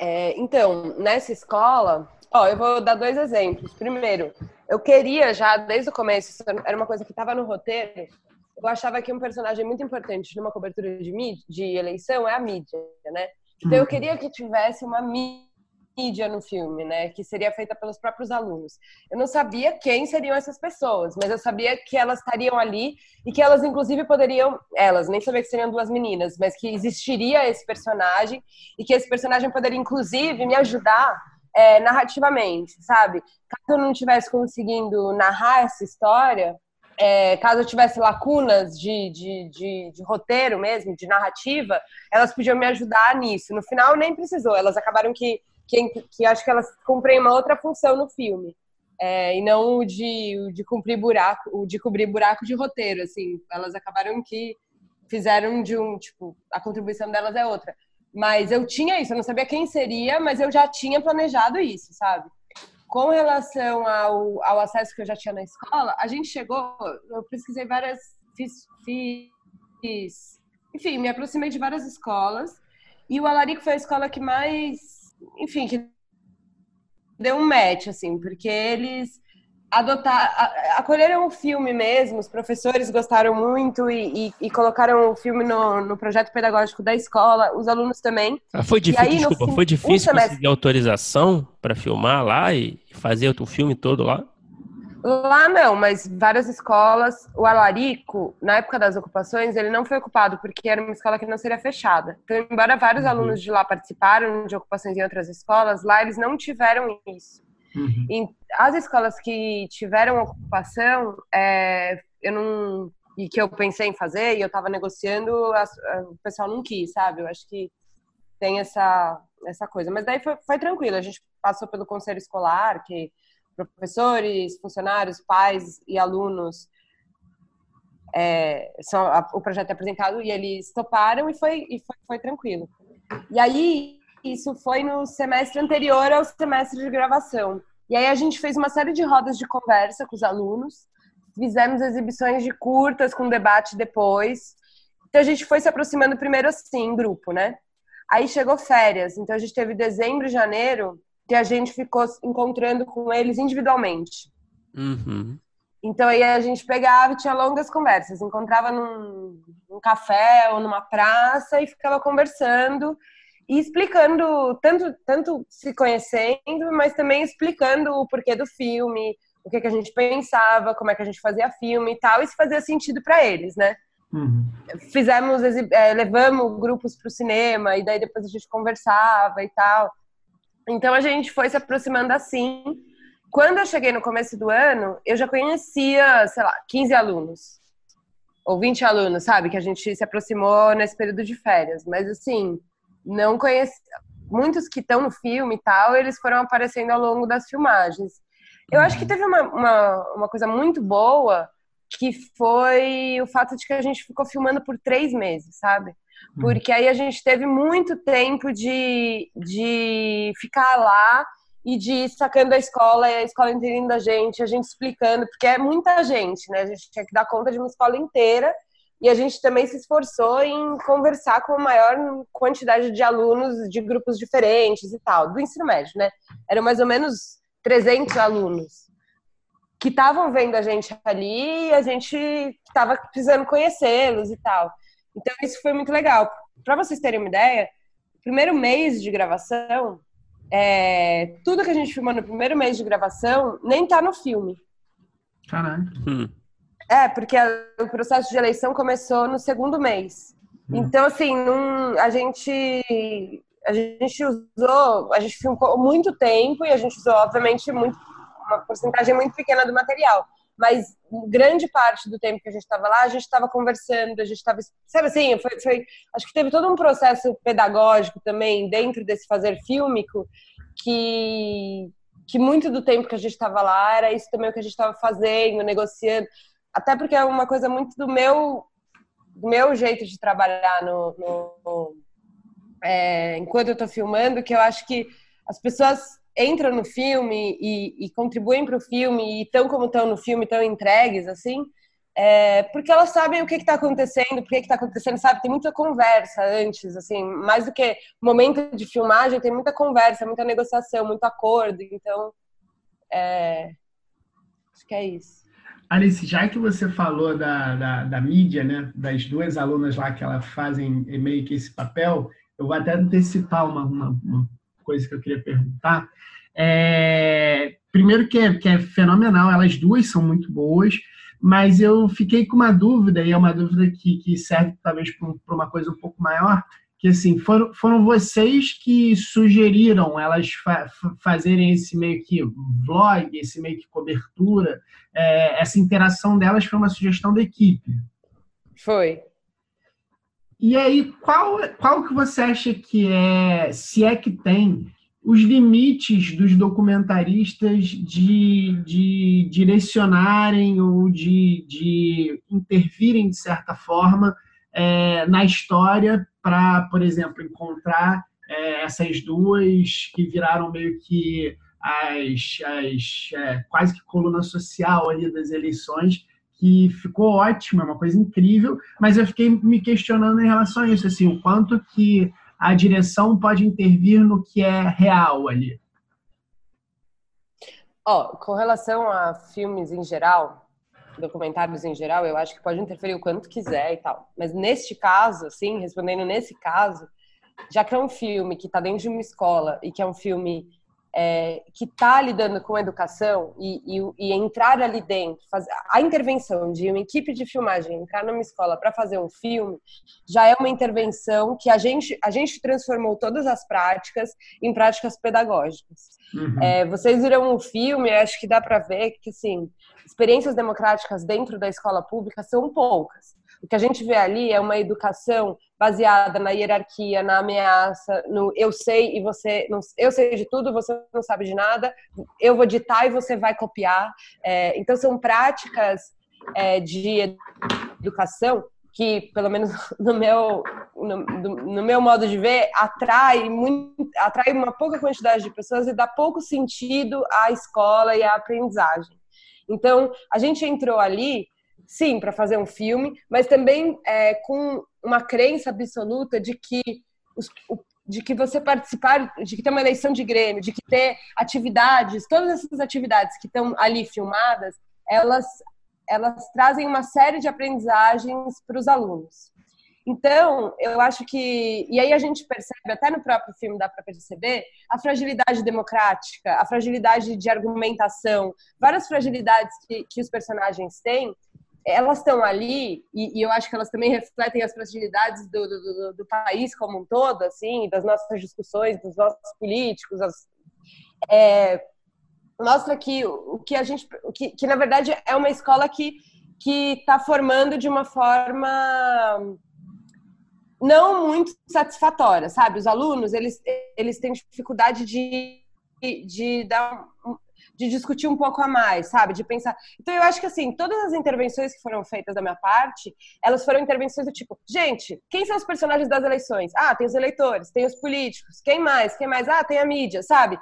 É, então, nessa escola, ó, eu vou dar dois exemplos. Primeiro, eu queria já desde o começo, era uma coisa que estava no roteiro, eu achava que um personagem muito importante numa cobertura de, mídia, de eleição é a mídia, né? Então eu uhum. queria que tivesse uma mídia no filme, né? Que seria feita pelos próprios alunos. Eu não sabia quem seriam essas pessoas, mas eu sabia que elas estariam ali e que elas, inclusive, poderiam. Elas, nem sabia que seriam duas meninas, mas que existiria esse personagem e que esse personagem poderia, inclusive, me ajudar é, narrativamente, sabe? Caso eu não estivesse conseguindo narrar essa história, é, caso eu tivesse lacunas de, de, de, de, roteiro mesmo, de narrativa, elas podiam me ajudar nisso. No final, nem precisou. Elas acabaram que, que, que acho que elas cumprem uma outra função no filme. É, e não o de, o de cumprir buraco, o de cobrir buraco de roteiro, assim. Elas acabaram que fizeram de um, tipo, a contribuição delas é outra. Mas eu tinha isso, eu não sabia quem seria, mas eu já tinha planejado isso, sabe? Com relação ao, ao acesso que eu já tinha na escola, a gente chegou, eu pesquisei várias, fiz, fiz enfim, me aproximei de várias escolas. E o Alarico foi a escola que mais, enfim, que deu um match, assim, porque eles adotar, acolheram o filme mesmo, os professores gostaram muito e, e, e colocaram o filme no, no, projeto pedagógico da escola, os alunos também. Ah, foi difícil, aí, desculpa, foi difícil um semestre... conseguir autorização para filmar lá e fazer o filme todo lá? Lá não, mas várias escolas. O Alarico, na época das ocupações, ele não foi ocupado porque era uma escola que não seria fechada. Então, embora vários uhum. alunos de lá participaram de ocupações em outras escolas, lá eles não tiveram isso. Uhum. as escolas que tiveram ocupação, é, eu não e que eu pensei em fazer e eu estava negociando, a, a, o pessoal não quis, sabe? Eu acho que tem essa essa coisa. Mas daí foi, foi tranquilo. A gente passou pelo conselho escolar, que professores, funcionários, pais e alunos é, são, a, o projeto é apresentado e eles toparam e foi, e foi, foi tranquilo. E aí isso foi no semestre anterior ao semestre de gravação. E aí a gente fez uma série de rodas de conversa com os alunos, fizemos exibições de curtas com debate depois. Então a gente foi se aproximando primeiro assim, em grupo, né? Aí chegou férias, então a gente teve dezembro e janeiro que a gente ficou encontrando com eles individualmente. Uhum. Então aí a gente pegava e tinha longas conversas, encontrava num, num café ou numa praça e ficava conversando e explicando, tanto, tanto se conhecendo, mas também explicando o porquê do filme, o que, que a gente pensava, como é que a gente fazia filme e tal, e se fazia sentido para eles, né? Uhum. Fizemos, é, levamos grupos para o cinema, e daí depois a gente conversava e tal. Então a gente foi se aproximando assim. Quando eu cheguei no começo do ano, eu já conhecia, sei lá, 15 alunos. Ou 20 alunos, sabe? Que a gente se aproximou nesse período de férias. Mas assim, não conhecia. Muitos que estão no filme e tal, eles foram aparecendo ao longo das filmagens. Eu acho que uhum. teve uma, uma, uma coisa muito boa, que foi o fato de que a gente ficou filmando por três meses, sabe? Uhum. Porque aí a gente teve muito tempo de, de ficar lá e de ir sacando a escola, a escola entendendo a gente, a gente explicando, porque é muita gente, né? A gente tinha que dar conta de uma escola inteira e a gente também se esforçou em conversar com a maior quantidade de alunos de grupos diferentes e tal, do ensino médio, né? Eram mais ou menos 300 alunos que estavam vendo a gente ali e a gente estava precisando conhecê-los e tal. Então isso foi muito legal. Para vocês terem uma ideia, primeiro mês de gravação, é, tudo que a gente filmou no primeiro mês de gravação nem tá no filme. Caralho. Hum. É, porque a, o processo de eleição começou no segundo mês. Hum. Então, assim, num, a gente a gente usou, a gente filmou muito tempo e a gente usou, obviamente, muito, uma porcentagem muito pequena do material mas grande parte do tempo que a gente estava lá, a gente estava conversando, a gente estava, sabe assim, foi, foi, acho que teve todo um processo pedagógico também dentro desse fazer fílmico que que muito do tempo que a gente estava lá era isso também o que a gente estava fazendo, negociando, até porque é uma coisa muito do meu do meu jeito de trabalhar no, no, é, enquanto eu estou filmando, que eu acho que as pessoas entram no filme e, e contribuem para o filme e tão como estão no filme, estão entregues, assim, é, porque elas sabem o que está acontecendo, por que está acontecendo, sabe? Tem muita conversa antes, assim, mais do que momento de filmagem, tem muita conversa, muita negociação, muito acordo, então, é, acho que é isso. Alice, já que você falou da, da, da, mídia, né, das duas alunas lá que elas fazem meio que esse papel, eu vou até antecipar uma, uma, uma coisa que eu queria perguntar. É, primeiro que é, que é fenomenal, elas duas são muito boas, mas eu fiquei com uma dúvida, e é uma dúvida que, que serve talvez para uma coisa um pouco maior, que assim, foram, foram vocês que sugeriram elas fa fazerem esse meio que vlog, esse meio que cobertura, é, essa interação delas foi uma sugestão da equipe. Foi. E aí, qual, qual que você acha que é, se é que tem, os limites dos documentaristas de, de direcionarem ou de, de intervirem, de certa forma, é, na história para, por exemplo, encontrar é, essas duas que viraram meio que as, as é, quase que coluna social ali das eleições que ficou ótima, uma coisa incrível, mas eu fiquei me questionando em relação a isso, assim, o quanto que a direção pode intervir no que é real ali. Ó, com relação a filmes em geral, documentários em geral, eu acho que pode interferir o quanto quiser e tal. Mas neste caso, assim, respondendo nesse caso, já que é um filme que está dentro de uma escola e que é um filme é, que está lidando com educação e, e, e, entrar ali dentro, fazer, a intervenção de uma equipe de filmagem entrar numa escola para fazer um filme, já é uma intervenção que a gente, a gente transformou todas as práticas em práticas pedagógicas. Uhum. É, vocês viram o um filme, acho que dá para ver que assim, experiências democráticas dentro da escola pública são poucas. O que a gente vê ali é uma educação baseada na hierarquia, na ameaça, no eu sei e você não, eu sei de tudo, você não sabe de nada, eu vou ditar e você vai copiar. É, então são práticas é, de educação que, pelo menos no meu, no, no, meu modo de ver, atrai, muito, atrai uma pouca quantidade de pessoas e dá pouco sentido à escola e à aprendizagem. Então, a gente entrou ali sim, para fazer um filme, mas também é, com uma crença absoluta de que os, o, de que você participar, de que ter uma eleição de Grêmio, de que ter atividades, todas essas atividades que estão ali filmadas, elas elas trazem uma série de aprendizagens para os alunos. Então, eu acho que. E aí a gente percebe, até no próprio filme dá para perceber, a fragilidade democrática, a fragilidade de argumentação, várias fragilidades que, que os personagens têm, elas estão ali, e, e, eu acho que elas também refletem as fragilidades do, do, do, do, país como um todo, assim, das nossas discussões, dos nossos políticos, as, é, mostra que o que a gente, que, que na verdade é uma escola que que está formando de uma forma não muito satisfatória, sabe? Os alunos eles eles têm dificuldade de de dar de discutir um pouco a mais, sabe? De pensar. Então, eu acho que, assim, todas as intervenções que foram feitas da minha parte, elas foram intervenções do tipo: gente, quem são os personagens das eleições? Ah, tem os eleitores, tem os políticos, quem mais? Quem mais? Ah, tem a mídia, sabe?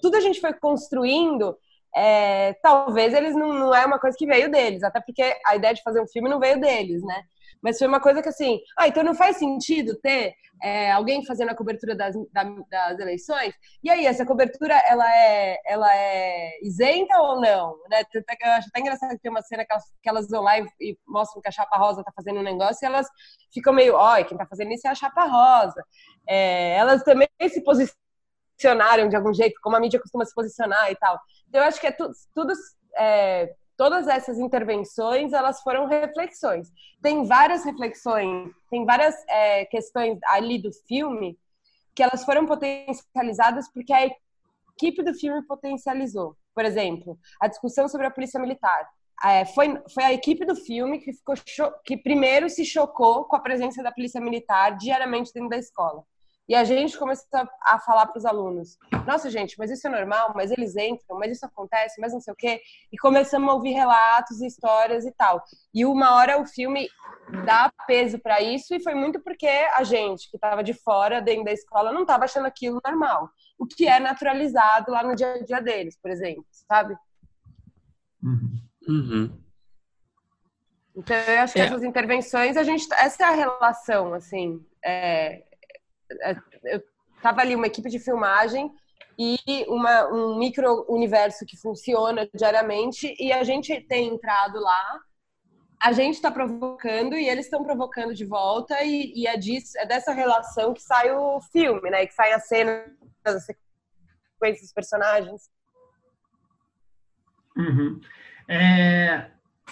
Tudo a gente foi construindo. É, talvez eles não, não é uma coisa que veio deles, até porque a ideia de fazer um filme não veio deles, né? Mas foi uma coisa que assim, ah, então não faz sentido ter é, alguém fazendo a cobertura das, da, das eleições? E aí, essa cobertura, ela é, ela é isenta ou não? Né? Eu acho até engraçado que tem uma cena que elas, que elas vão lá e, e, mostram que a Chapa Rosa tá fazendo um negócio e elas ficam meio, ó, quem tá fazendo isso é a Chapa Rosa. É, elas também se posicionaram de algum jeito, como a mídia costuma se posicionar e tal. Então, eu acho que é tudo, tudo é, todas essas intervenções elas foram reflexões. Tem várias reflexões, tem várias é, questões ali do filme que elas foram potencializadas porque a equipe do filme potencializou. Por exemplo, a discussão sobre a polícia militar. É, foi, foi a equipe do filme que, ficou que primeiro se chocou com a presença da polícia militar diariamente dentro da escola. E a gente começou a falar para os alunos: nossa, gente, mas isso é normal, mas eles entram, mas isso acontece, mas não sei o quê. E começamos a ouvir relatos, histórias e tal. E uma hora o filme dá peso para isso, e foi muito porque a gente que estava de fora, dentro da escola, não estava achando aquilo normal. O que é naturalizado lá no dia a dia deles, por exemplo, sabe? Uhum. uhum. Então, eu acho que é. essas intervenções, a gente, essa é a relação, assim. É, eu tava ali uma equipe de filmagem e uma, um micro-universo que funciona diariamente e a gente tem entrado lá, a gente está provocando e eles estão provocando de volta e, e é, disso, é dessa relação que sai o filme, né? Que sai a cena, as sequências dos personagens. Uhum. É,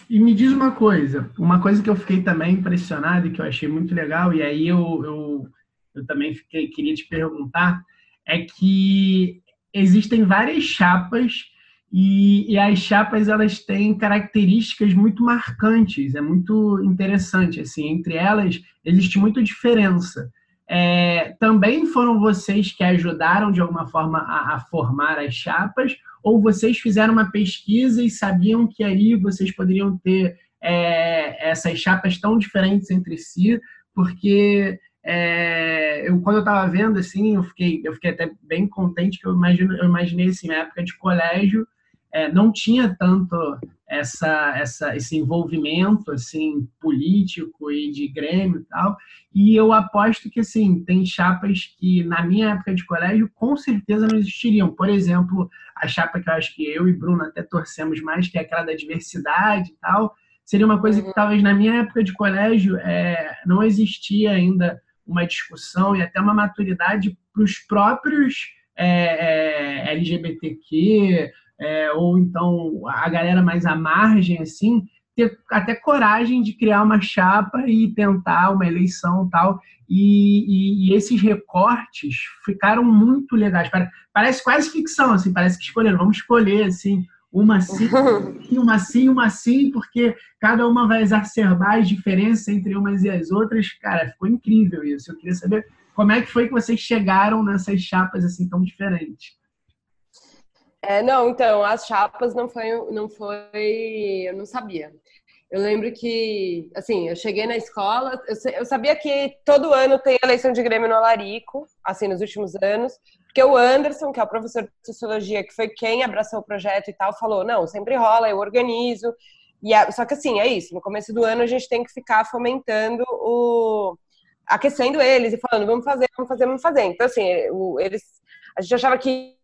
e me diz uma coisa, uma coisa que eu fiquei também impressionado e que eu achei muito legal, e aí eu, eu eu também fiquei, queria te perguntar, é que existem várias chapas e, e, as chapas elas têm características muito marcantes, é muito interessante assim. Entre elas existe muita diferença. É, também foram vocês que ajudaram de alguma forma a, a, formar as chapas, ou vocês fizeram uma pesquisa e sabiam que aí vocês poderiam ter é, essas chapas tão diferentes entre si, porque é, eu, quando eu estava vendo, assim, eu fiquei, eu fiquei até bem contente, que eu, imagino, eu imaginei, assim, na época de colégio, é, não tinha tanto essa, essa, esse envolvimento assim político e de Grêmio e tal. E eu aposto que assim tem chapas que na minha época de colégio com certeza não existiriam. Por exemplo, a chapa que eu acho que eu e Bruno até torcemos mais, que é aquela da diversidade e tal, seria uma coisa que uhum. talvez na minha época de colégio é, não existia ainda uma discussão e até uma maturidade para os próprios é, é, LGBTQ, é, ou então a galera mais à margem, assim, ter até coragem de criar uma chapa e tentar uma eleição tal. E, e, e esses recortes ficaram muito legais. Parece quase ficção, assim, parece que escolheram, vamos escolher, assim, uma sim, uma sim, uma sim, porque cada uma vai exacerbar as diferenças entre umas e as outras. Cara, ficou incrível isso. Eu queria saber como é que foi que vocês chegaram nessas chapas assim tão diferentes. É, não, então, as chapas não foi, não foi, eu não sabia. Eu lembro que, assim, eu cheguei na escola, eu, eu sabia que todo ano tem eleição de Grêmio no Alarico, assim, nos últimos anos, porque o Anderson, que é o professor de sociologia, que foi quem abraçou o projeto e tal, falou, não, sempre rola, eu organizo, e só que assim, é isso, no começo do ano a gente tem que ficar fomentando o... aquecendo eles e falando, vamos fazer, vamos fazer, vamos fazer. Então, assim, eles... A gente achava que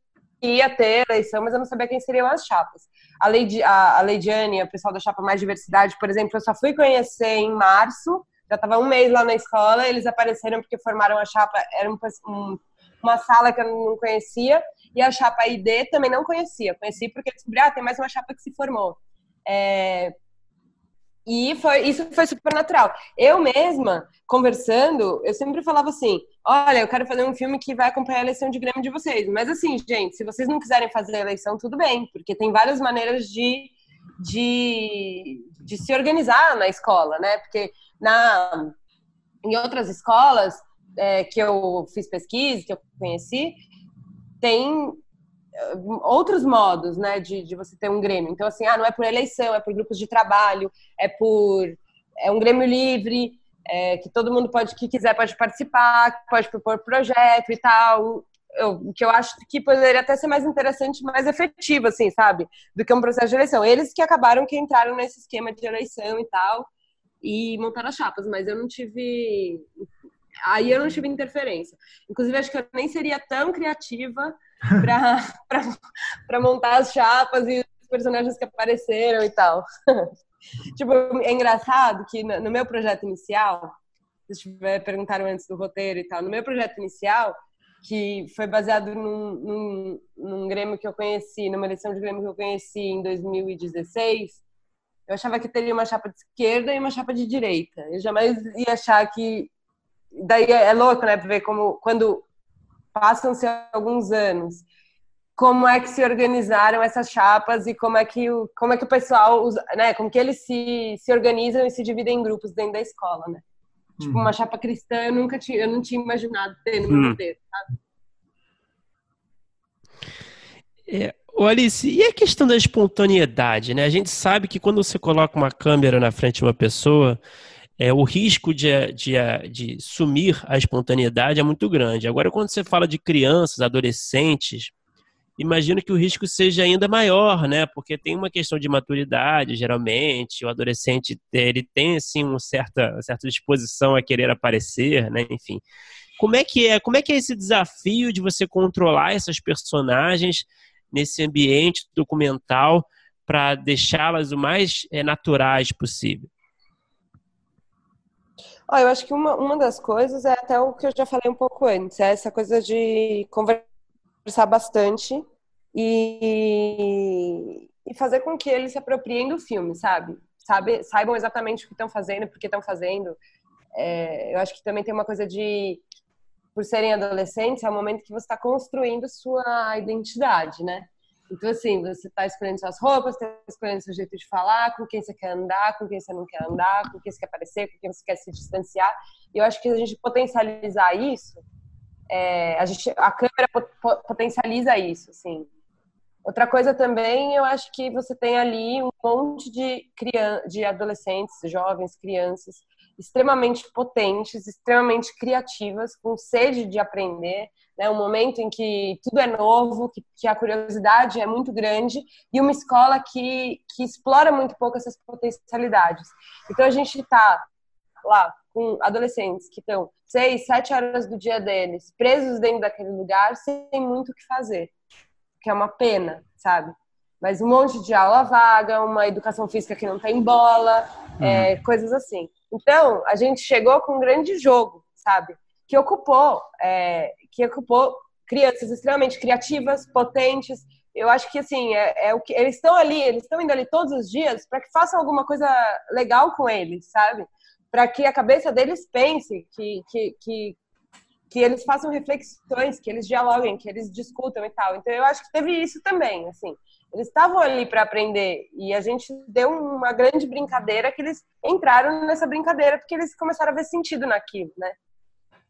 ia ter eleição, mas eu não sabia quem seriam as chapas. A, Lady, a, a Leidiane, o pessoal da chapa Mais Diversidade, por exemplo, eu só fui conhecer em março, já estava um mês lá na escola, eles apareceram porque formaram a chapa, era um, um, uma sala que eu não conhecia, e a chapa ID também não conhecia. Conheci porque descobri, ah, tem mais uma chapa que se formou. É, e foi, isso foi super natural. Eu mesma, conversando, eu sempre falava assim: olha, eu quero fazer um filme que vai acompanhar a eleição de Grêmio de vocês. Mas assim, gente, se vocês não quiserem fazer a eleição, tudo bem, porque tem várias maneiras de, de, de se organizar na escola, né? Porque na, em outras escolas é, que eu fiz pesquisa, que eu conheci, tem outros modos, né, de, de você ter um grêmio. Então, assim, ah, não é por eleição, é por grupos de trabalho, é por é um grêmio livre, é, que todo mundo pode, que quiser pode participar, pode propor projeto e tal. Eu, que eu acho que poderia até ser mais interessante, mais efetivo, assim, sabe? Do que um processo de eleição. Eles que acabaram que entraram nesse esquema de eleição e tal, e montaram as chapas, mas eu não tive. Aí eu não tive interferência. Inclusive, acho que eu nem seria tão criativa para montar as chapas e os personagens que apareceram e tal. tipo, é engraçado que no meu projeto inicial, se perguntaram antes do roteiro e tal, no meu projeto inicial, que foi baseado num, num, num Grêmio que eu conheci, numa eleição de Grêmio que eu conheci em 2016, eu achava que teria uma chapa de esquerda e uma chapa de direita. Eu jamais ia achar que. Daí é, é louco, né? Ver como quando passam-se alguns anos, como é que se organizaram essas chapas e como é que o, como é que o pessoal, né, como que eles se, se organizam e se dividem em grupos dentro da escola, né? Tipo, uma uhum. chapa cristã eu nunca tinha, eu não tinha imaginado ter no meu hum. sabe? É, Alice, e a questão da espontaneidade, né? A gente sabe que quando você coloca uma câmera na frente de uma pessoa, é, o risco de, de, de sumir a espontaneidade é muito grande. Agora, quando você fala de crianças, adolescentes, imagino que o risco seja ainda maior, né? Porque tem uma questão de maturidade, geralmente, o adolescente ele tem assim uma certa, uma certa disposição a querer aparecer, né? Enfim, como é que é? Como é que é esse desafio de você controlar essas personagens nesse ambiente documental para deixá-las o mais é, naturais possível? Oh, eu acho que uma, uma das coisas é até o que eu já falei um pouco antes, é essa coisa de conversar bastante e, e fazer com que eles se apropriem do filme, sabe? sabe saibam exatamente o que estão fazendo, por que estão fazendo. É, eu acho que também tem uma coisa de, por serem adolescentes, é o momento que você está construindo sua identidade, né? Então, assim, você está escolhendo suas roupas, está escolhendo seu jeito de falar, com quem você quer andar, com quem você não quer andar, com quem você quer aparecer, com quem você quer se distanciar. E eu acho que a gente potencializar isso, é, a, gente, a câmera potencializa isso, assim. Outra coisa também, eu acho que você tem ali um monte de, criança, de adolescentes, jovens, crianças, extremamente potentes, extremamente criativas, com sede de aprender, né? um momento em que tudo é novo, que, que, a curiosidade é muito grande, e uma escola que, que explora muito pouco essas potencialidades. Então a gente está lá com adolescentes que estão seis, sete horas do dia deles presos dentro daquele lugar sem muito o que fazer, que é uma pena, sabe? Mas um monte de aula vaga, uma educação física que não tem bola, uhum. é, coisas assim. Então, a gente chegou com um grande jogo, sabe? Que ocupou, é, que ocupou crianças extremamente criativas, potentes. Eu acho que assim é, é o que eles estão ali, eles estão indo ali todos os dias para que façam alguma coisa legal com eles, sabe? Para que a cabeça deles pense, que, que, que que eles façam reflexões, que eles dialoguem, que eles discutam e tal. Então eu acho que teve isso também, assim. Eles estavam ali para aprender e a gente deu uma grande brincadeira que eles entraram nessa brincadeira porque eles começaram a ver sentido naquilo, né?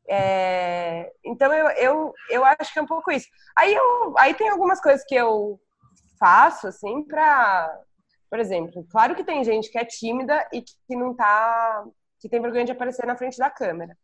É, então eu, eu, eu acho que é um pouco isso. Aí, eu, aí tem algumas coisas que eu faço assim para, por exemplo, claro que tem gente que é tímida e que não tá, que tem vergonha de aparecer na frente da câmera.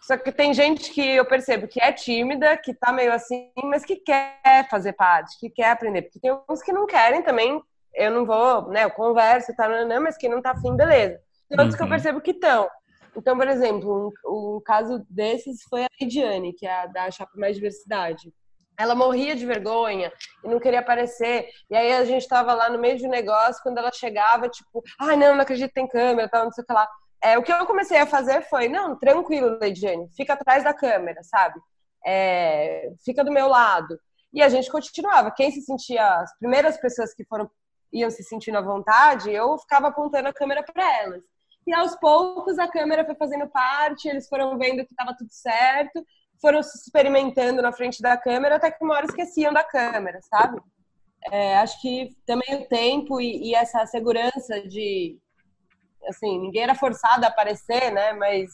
Só que tem gente que eu percebo que é tímida, que tá meio assim, mas que quer fazer parte, que quer aprender. Porque tem uns que não querem também, eu não vou, né, eu converso e tal, não, mas que não tá afim, beleza. Tem outros uhum. que eu uhum. percebo que estão. Então, por exemplo, um, um, caso desses foi a Lidiane, que é a da Chapa Mais Diversidade. Ela morria de vergonha e não queria aparecer. E aí a gente estava lá no meio de um negócio, quando ela chegava, tipo, ai, ah, não, não acredito que tem câmera, tal, não sei o que lá. É, o que eu comecei a fazer foi, não, tranquilo, Leidiane, fica atrás da câmera, sabe? É, fica do meu lado. E a gente continuava. Quem se sentia, as primeiras pessoas que foram iam se sentindo à vontade, eu ficava apontando a câmera para elas. E aos poucos a câmera foi fazendo parte, eles foram vendo que estava tudo certo, foram se experimentando na frente da câmera, até que uma hora esqueciam da câmera, sabe? É, acho que também o tempo e, e essa segurança de assim, ninguém era forçado a aparecer, né? Mas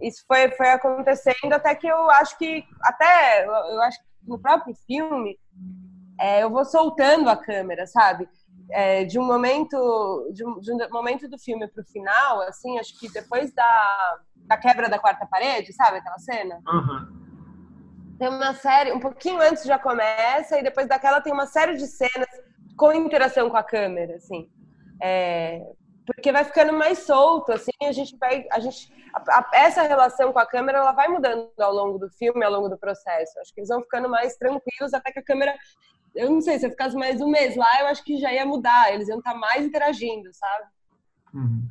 isso foi, foi acontecendo até que eu acho que, até, eu acho que no próprio filme, é, eu vou soltando a câmera, sabe? É, de um momento de um, de um momento do filme para o final, assim, acho que depois da, da quebra da quarta parede, sabe aquela cena? Uhum. Tem uma série, um pouquinho antes já começa e depois daquela tem uma série de cenas com interação com a câmera, assim. É, porque vai ficando mais solto, assim, a gente vai, a gente, a, a, essa relação com a câmera, ela vai mudando ao longo do filme, ao longo do processo. Acho que eles vão ficando mais tranquilos até que a câmera, eu não sei, se eu ficasse mais um mês lá, eu acho que já ia mudar, eles iam estar mais interagindo, sabe? Uhum.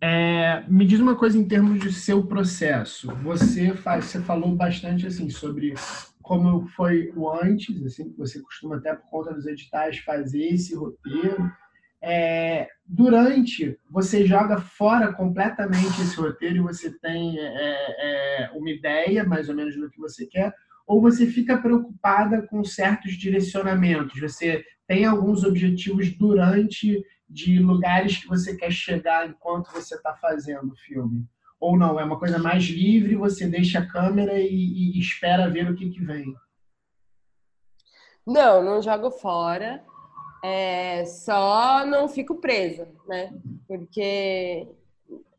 É, me diz uma coisa em termos de seu processo. Você faz, você falou bastante assim sobre como foi o antes, assim, você costuma até por conta dos editais fazer esse roteiro é, durante você joga fora completamente esse roteiro e você tem é, é, uma ideia mais ou menos do que você quer, ou você fica preocupada com certos direcionamentos? Você tem alguns objetivos durante de lugares que você quer chegar enquanto você está fazendo o filme? Ou não? É uma coisa mais livre, você deixa a câmera e, e espera ver o que, que vem? Não, não jogo fora. É, só não fico presa, né? Porque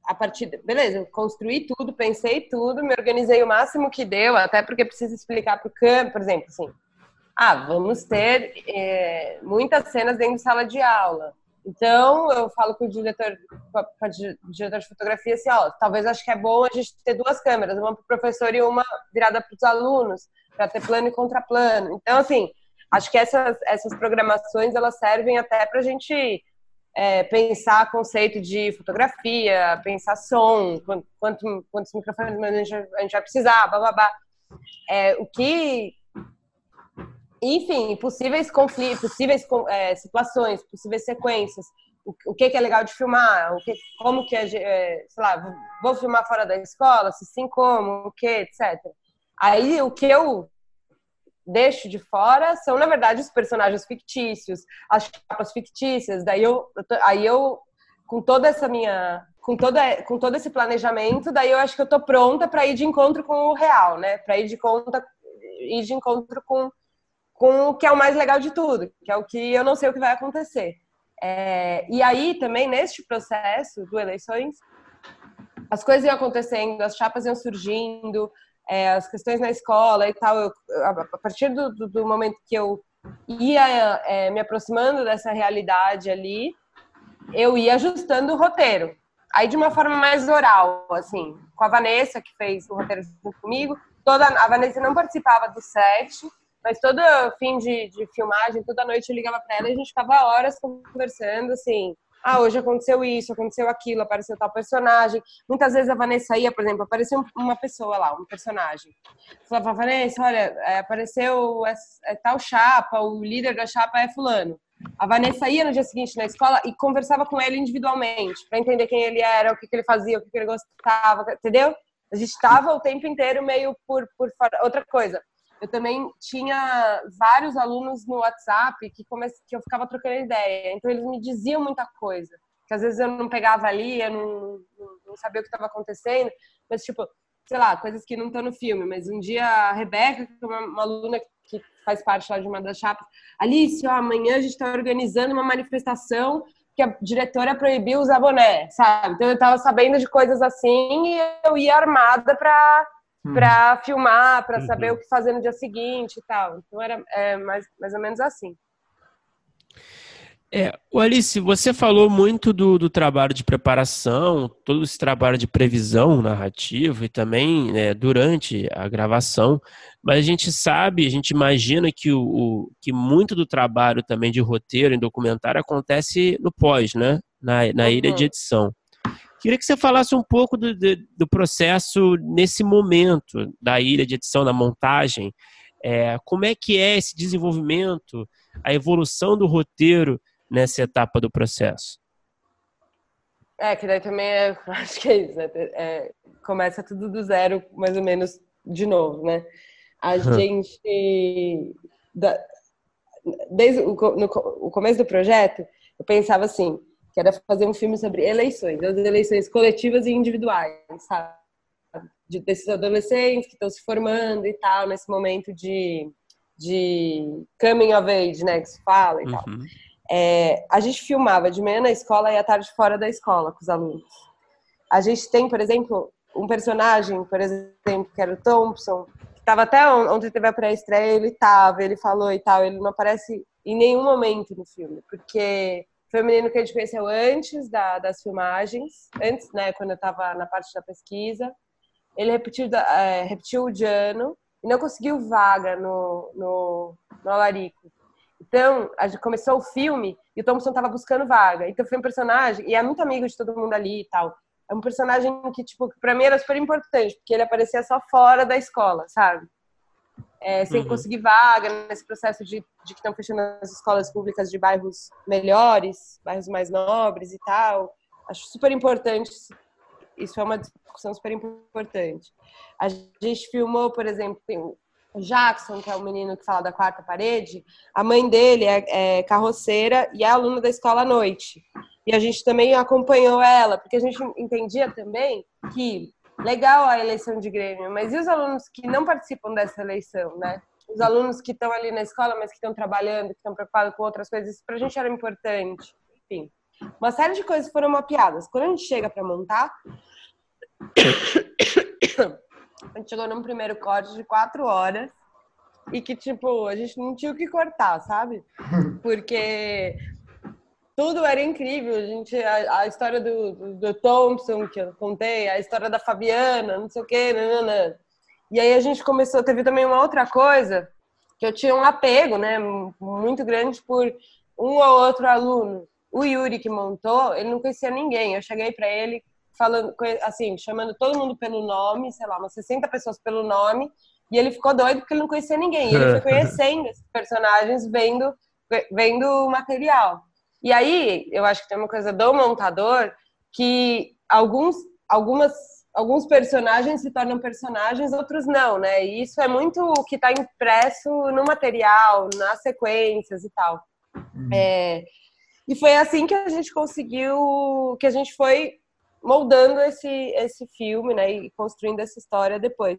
a partir, de, beleza, construí tudo, pensei tudo, me organizei o máximo que deu, até porque preciso explicar para o campo, por exemplo, assim, ah, vamos ter é, muitas cenas dentro de sala de aula. Então, eu falo com o diretor, com a de fotografia assim, ó, talvez acho que é bom a gente ter duas câmeras, uma para o professor e uma virada para os alunos, para ter plano e contraplano. Então, assim, acho que essas, essas programações elas servem até para a gente é, pensar conceito de fotografia, pensar som, quanto, quantos microfones a gente, a gente vai precisar, blá. É, o que enfim, possíveis conflitos, possíveis é, situações, possíveis sequências, o, o que, que, é legal de filmar, o que, como que é, sei lá, vou filmar fora da escola, se sim, como, o que, etc. Aí o que eu deixo de fora são, na verdade, os personagens fictícios, as capas fictícias. Daí eu, aí eu, com toda essa minha, com toda, com todo esse planejamento, daí eu acho que eu tô pronta para ir de encontro com o real, né? Para ir de conta, ir de encontro com, com o que é o mais legal de tudo, que é o que eu não sei o que vai acontecer. É, e aí também neste processo do eleições as coisas iam acontecendo, as chapas iam surgindo, é, as questões na escola e tal. Eu, a partir do, do, momento que eu ia é, me aproximando dessa realidade ali, eu ia ajustando o roteiro. Aí de uma forma mais oral, assim, com a Vanessa, que fez o roteiro junto comigo. Toda, a Vanessa não participava do set, mas todo fim de, de filmagem, toda noite eu ligava para ela e a gente ficava horas conversando, assim, ah, hoje aconteceu isso, aconteceu aquilo, apareceu tal personagem. Muitas vezes a Vanessa ia, por exemplo, apareceu uma pessoa lá, um personagem. Falava, Vanessa, olha, é, apareceu é, tal chapa, o líder da chapa é fulano. A Vanessa ia no dia seguinte na escola e conversava com ele individualmente, para entender quem ele era, o que, que ele fazia, o que, que ele gostava, entendeu? A gente estava o tempo inteiro meio por, por fora. Outra coisa, eu também tinha vários alunos no WhatsApp que, que eu ficava trocando ideia. Então, eles me diziam muita coisa. Que às vezes eu não pegava ali, eu não, não sabia o que estava acontecendo. Mas, tipo, sei lá, coisas que não estão no filme. Mas um dia a Rebeca, que é uma, uma aluna que faz parte lá de uma das chapas, Alice, ó, amanhã a gente está organizando uma manifestação que a diretora proibiu usar boné, sabe? Então eu estava sabendo de coisas assim e eu ia armada para. Para filmar, para saber uhum. o que fazer no dia seguinte e tal. Então era é, mais, mais ou menos assim. É, Alice, você falou muito do, do, trabalho de preparação, todo esse trabalho de previsão narrativa e também né, durante a gravação, mas a gente sabe, a gente imagina que, o, o, que muito do trabalho também de roteiro em documentário acontece no pós, né? Na, na uhum. ilha de edição. Queria que você falasse um pouco do, do, do processo nesse momento da ilha de edição, da montagem. É, como é que é esse desenvolvimento, a evolução do roteiro nessa etapa do processo? É, que daí também é, acho que é isso, né? É, começa tudo do zero, mais ou menos, de novo, né? A uhum. gente, da, desde o, no, o começo do projeto, eu pensava assim, que era fazer um filme sobre eleições, as eleições coletivas e individuais, sabe? De, desses adolescentes que estão se formando e tal, nesse momento de, de coming of age, né, que se fala e uhum. tal. É, a gente filmava de manhã na escola e à tarde fora da escola com os alunos. A gente tem, por exemplo, um personagem, por exemplo, que era o Thompson, que estava até ontem teve a pré-estreia, ele estava, ele falou e tal, ele não aparece em nenhum momento no filme, porque foi um menino que a gente conheceu antes da, das filmagens, antes, né, quando eu estava na parte da pesquisa. Ele repetiu, é, repetiu o Diano e não conseguiu vaga no, no, no Alarico. Então, a gente começou o filme e o Thompson estava buscando vaga. Então, foi um personagem, e é muito amigo de todo mundo ali e tal. É um personagem que, tipo, para mim era super importante, porque ele aparecia só fora da escola, sabe? É, sem uhum. conseguir vaga nesse processo de, de que estão fechando as escolas públicas de bairros melhores, bairros mais nobres e tal. Acho super importante. Isso é uma discussão super importante. A gente filmou, por exemplo, o Jackson, que é o menino que fala da quarta parede. A mãe dele é, é carroceira e é aluna da escola à noite. E a gente também acompanhou ela, porque a gente entendia também que legal a eleição de Grêmio, mas e os alunos que não participam dessa eleição, né? Os alunos que estão ali na escola, mas que estão trabalhando, que estão preocupados com outras coisas, isso a gente era importante. Enfim, uma série de coisas foram mapeadas. Quando a gente chega para montar, a gente chegou num primeiro corte de quatro horas e que, tipo, a gente não tinha o que cortar, sabe? Porque tudo era incrível. A gente, a, a história do, do, Thompson, que eu contei, a história da Fabiana, não sei o quê, nanana. E aí a gente começou, teve também uma outra coisa, que eu tinha um apego, né, muito grande por um ou outro aluno. O Yuri que montou, ele não conhecia ninguém. Eu cheguei para ele falando, assim, chamando todo mundo pelo nome, sei lá, umas 60 pessoas pelo nome, e ele ficou doido porque ele não conhecia ninguém. E ele foi conhecendo esses personagens, vendo, vendo o material. E aí, eu acho que tem uma coisa do montador que alguns, algumas, alguns personagens se tornam personagens, outros não, né? E isso é muito o que está impresso no material, nas sequências e tal. Uhum. É, e foi assim que a gente conseguiu, que a gente foi moldando esse, esse filme, né? E construindo essa história depois.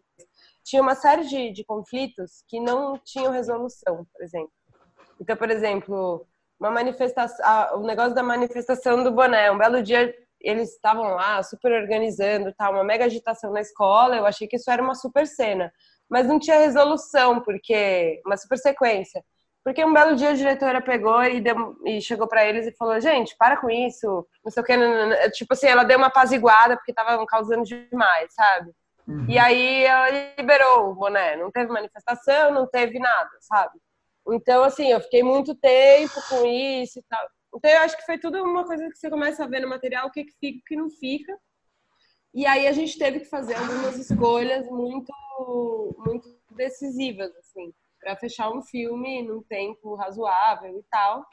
Tinha uma série de, de conflitos que não tinham resolução, por exemplo. Então, por exemplo, uma manifestação, o negócio da manifestação do boné. Um belo dia eles estavam lá super organizando, tá, uma mega agitação na escola, eu achei que isso era uma super cena. Mas não tinha resolução, porque uma super sequência. Porque um belo dia a diretora pegou e, deu, e chegou para eles e falou: gente, para com isso, não sei o que. Tipo assim, ela deu uma apaziguada porque estavam causando demais, sabe? Uhum. E aí ela liberou o boné. Não teve manifestação, não teve nada, sabe? Então, assim, eu fiquei muito tempo com isso e tal. Então, eu acho que foi tudo uma coisa que você começa a ver no material, o que, que fica e o que não fica. E aí a gente teve que fazer algumas escolhas muito, muito decisivas, assim para fechar um filme num tempo razoável e tal,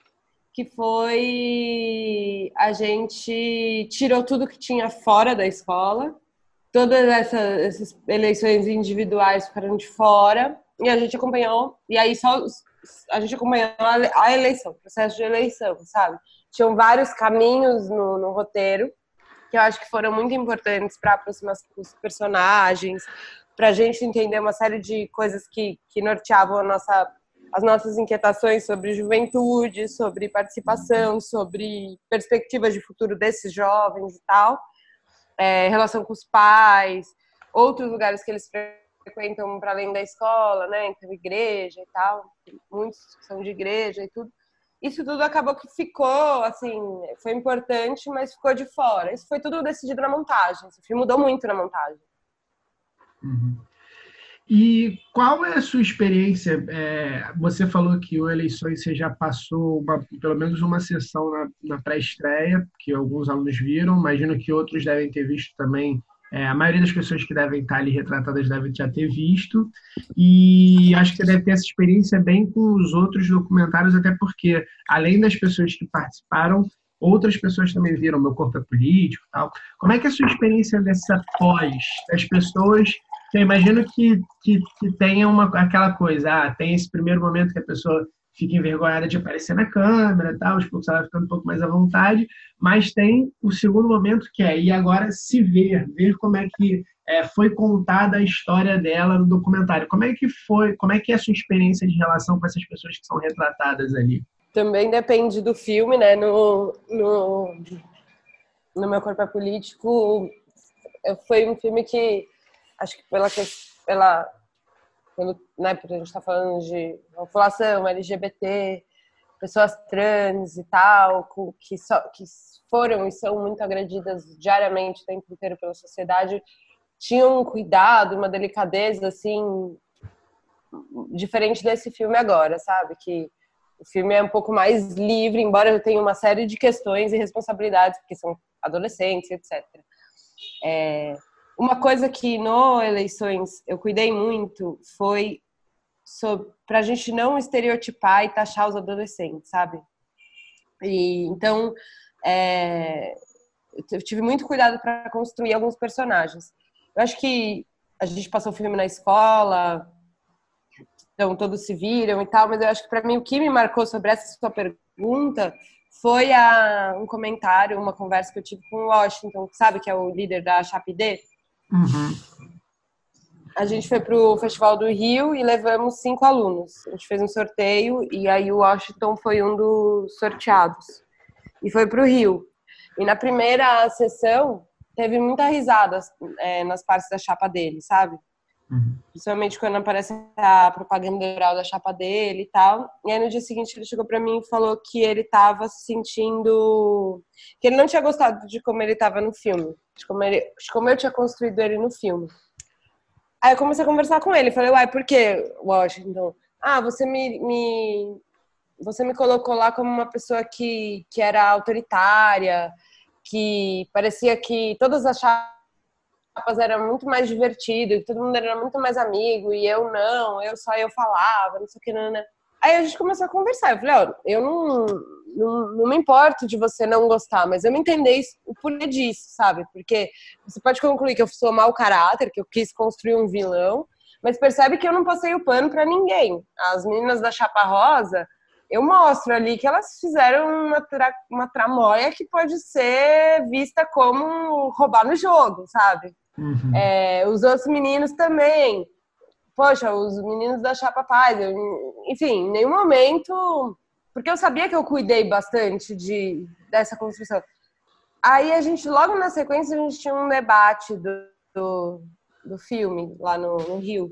que foi a gente tirou tudo que tinha fora da escola, todas essas, essas eleições individuais ficaram de fora e a gente acompanhou e aí só a gente acompanhou a, eleição, o processo de eleição, sabe? Tinham vários caminhos no, no roteiro que eu acho que foram muito importantes para aproximar os personagens, para a gente entender uma série de coisas que, que norteavam nossa, as nossas inquietações sobre juventude, sobre participação, sobre perspectivas de futuro desses jovens e tal, é, relação com os pais, outros lugares que eles frequentam para além da escola, né? Então, igreja e tal, muitos são de igreja e tudo. Isso tudo acabou que ficou, assim, foi importante, mas ficou de fora. Isso foi tudo decidido na montagem. O filme mudou muito na montagem. Uhum. E qual é a sua experiência? É, você falou que o Eleições você já passou uma, pelo menos uma sessão na, na pré-estreia, que alguns alunos viram, imagino que outros devem ter visto também. É, a maioria das pessoas que devem estar ali retratadas devem já ter visto, e acho que você deve ter essa experiência bem com os outros documentários, até porque, além das pessoas que participaram, outras pessoas também viram Meu Corpo é Político tal. Como é que é a sua experiência dessa pós, das pessoas eu imagino que, que, que tenha uma, aquela coisa, ah, tem esse primeiro momento que a pessoa fica envergonhada de aparecer na câmera e tal, poucos ela ficando um pouco mais à vontade, mas tem o segundo momento que é, e agora se ver, ver como é que é, foi contada a história dela no documentário. Como é que foi, como é que é a sua experiência de relação com essas pessoas que são retratadas ali? Também depende do filme, né? No, no, no Meu Corpo é Político, foi um filme que acho que pela pela pelo, né, porque a gente está falando de população LGBT, pessoas trans e tal, que, que foram e são muito agredidas diariamente o tempo inteiro pela sociedade, tinham um cuidado, uma delicadeza, assim, diferente desse filme agora, sabe? Que o filme é um pouco mais livre, embora eu tenha uma série de questões e responsabilidades, porque são adolescentes, etc. É, uma coisa que no eleições eu cuidei muito foi para a gente não estereotipar e taxar os adolescentes, sabe? E então é, eu tive muito cuidado para construir alguns personagens. Eu acho que a gente passou o filme na escola, então todos se viram e tal, mas eu acho que para mim o que me marcou sobre essa sua pergunta foi a, um comentário, uma conversa que eu tive com o Washington, sabe, que é o líder da Chapidê. Uhum. A gente foi para o Festival do Rio e levamos cinco alunos. A gente fez um sorteio e aí o Washington foi um dos sorteados. E foi para o Rio. E na primeira sessão teve muita risada é, nas partes da chapa dele, sabe? Uhum. Principalmente quando aparece a propaganda oral da chapa dele e tal. E aí no dia seguinte ele chegou para mim e falou que ele tava se sentindo. que ele não tinha gostado de como ele tava no filme, de como, ele... de como eu tinha construído ele no filme. Aí eu comecei a conversar com ele. Falei, uai, por que, Washington? Ah, você me, me. Você me colocou lá como uma pessoa que, que era autoritária, que parecia que todas as chapas etapas era muito mais divertido, todo mundo era muito mais amigo, e eu não, eu só eu falava, não sei o que, não, né? Aí a gente começou a conversar. Eu falei, ó, eu não, não, não, me importo de você não gostar, mas eu me entender o porquê disso, sabe? Porque você pode concluir que eu sou mau caráter, que eu quis construir um vilão, mas percebe que eu não passei o pano para ninguém. As meninas da Chapa Rosa, eu mostro ali que elas fizeram uma, tra uma tramóia que pode ser vista como roubar no jogo, sabe? Uhum. É, os outros meninos também. Poxa, os meninos da Chapa Paz. Eu, enfim, em nenhum momento. Porque eu sabia que eu cuidei bastante de, dessa construção. aí a gente, logo na sequência, a gente tinha um debate do, do, do filme lá no, no, Rio.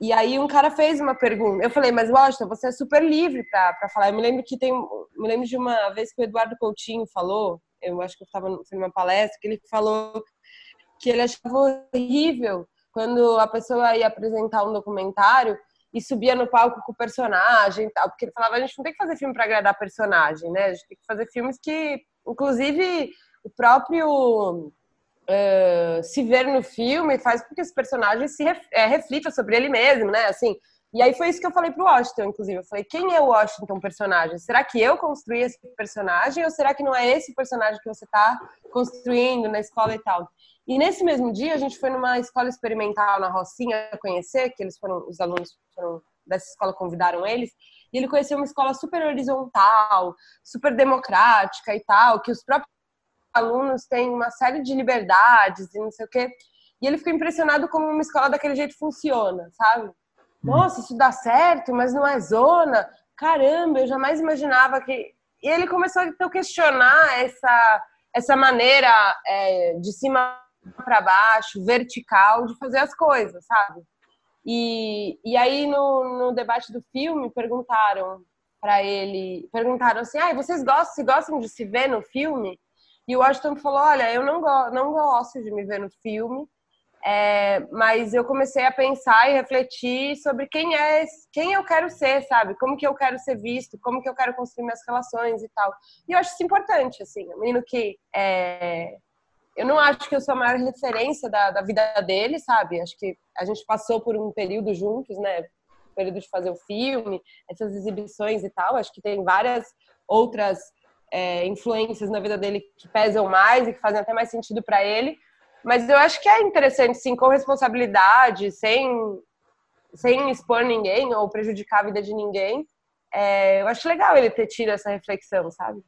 E aí um cara fez uma pergunta. Eu falei, mas Washington, você é super livre para falar. Eu me lembro que tem. Me lembro de uma vez que o Eduardo Coutinho falou, eu acho que eu estava numa palestra, que ele falou que ele achava horrível quando a pessoa ia apresentar um documentário e subia no palco com o personagem tal, porque ele falava, a gente não tem que fazer filme para agradar personagem, né? A gente tem que fazer filmes que, inclusive, o próprio uh, se ver no filme faz com que os personagens se ref, é, sobre ele mesmo, né? Assim, e aí foi isso que eu falei pro Washington, inclusive. Eu falei, quem é o Washington personagem? Será que eu construí esse personagem ou será que não é esse personagem que você está construindo na escola e tal? E nesse mesmo dia, a gente foi numa escola experimental na Rocinha conhecer, que eles foram, os alunos foram, dessa escola convidaram eles, e ele conheceu uma escola super horizontal, super democrática e tal, que os próprios alunos têm uma série de liberdades e não sei o quê. E ele ficou impressionado como uma escola daquele jeito funciona, sabe? Hum. Nossa, isso dá certo, mas não é zona. Caramba, eu jamais imaginava que. E ele começou a questionar essa, essa maneira é, de cima para baixo, vertical, de fazer as coisas, sabe? E, e aí no, no debate do filme perguntaram para ele, perguntaram assim, ah, vocês gostam, se gostam de se ver no filme? E o Washington falou, olha, eu não, go não gosto de me ver no filme, é, mas eu comecei a pensar e refletir sobre quem é, quem eu quero ser, sabe? Como que eu quero ser visto, como que eu quero construir minhas relações e tal. E eu acho isso importante, assim, um menino que é, eu não acho que eu sou a maior referência da, da vida dele, sabe? Acho que a gente passou por um período juntos, né? O período de fazer o filme, essas exibições e tal. Acho que tem várias outras é, influências na vida dele que pesam mais e que fazem até mais sentido para ele. Mas eu acho que é interessante, sim, com responsabilidade, sem, sem expor ninguém ou prejudicar a vida de ninguém. É, eu acho legal ele ter tido essa reflexão, sabe?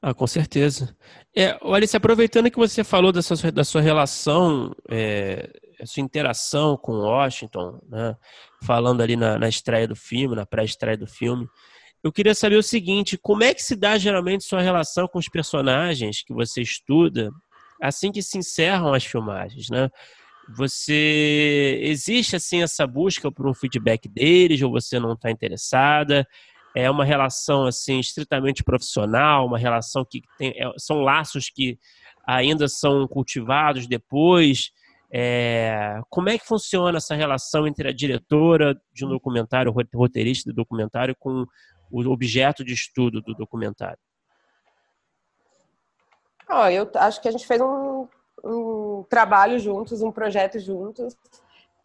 Ah, com certeza. É, Alice, aproveitando que você falou da sua, da sua relação, é, sua interação com Washington, né, falando ali na, na estreia do filme, na pré-estreia do filme, eu queria saber o seguinte: como é que se dá geralmente sua relação com os personagens que você estuda assim que se encerram as filmagens, né? Você existe assim essa busca por um feedback deles ou você não está interessada? É uma relação assim estritamente profissional, uma relação que tem, é, são laços que ainda são cultivados depois. É, como é que funciona essa relação entre a diretora de um documentário, roteirista do documentário, com o objeto de estudo do documentário? Oh, eu acho que a gente fez um, um trabalho juntos, um projeto juntos.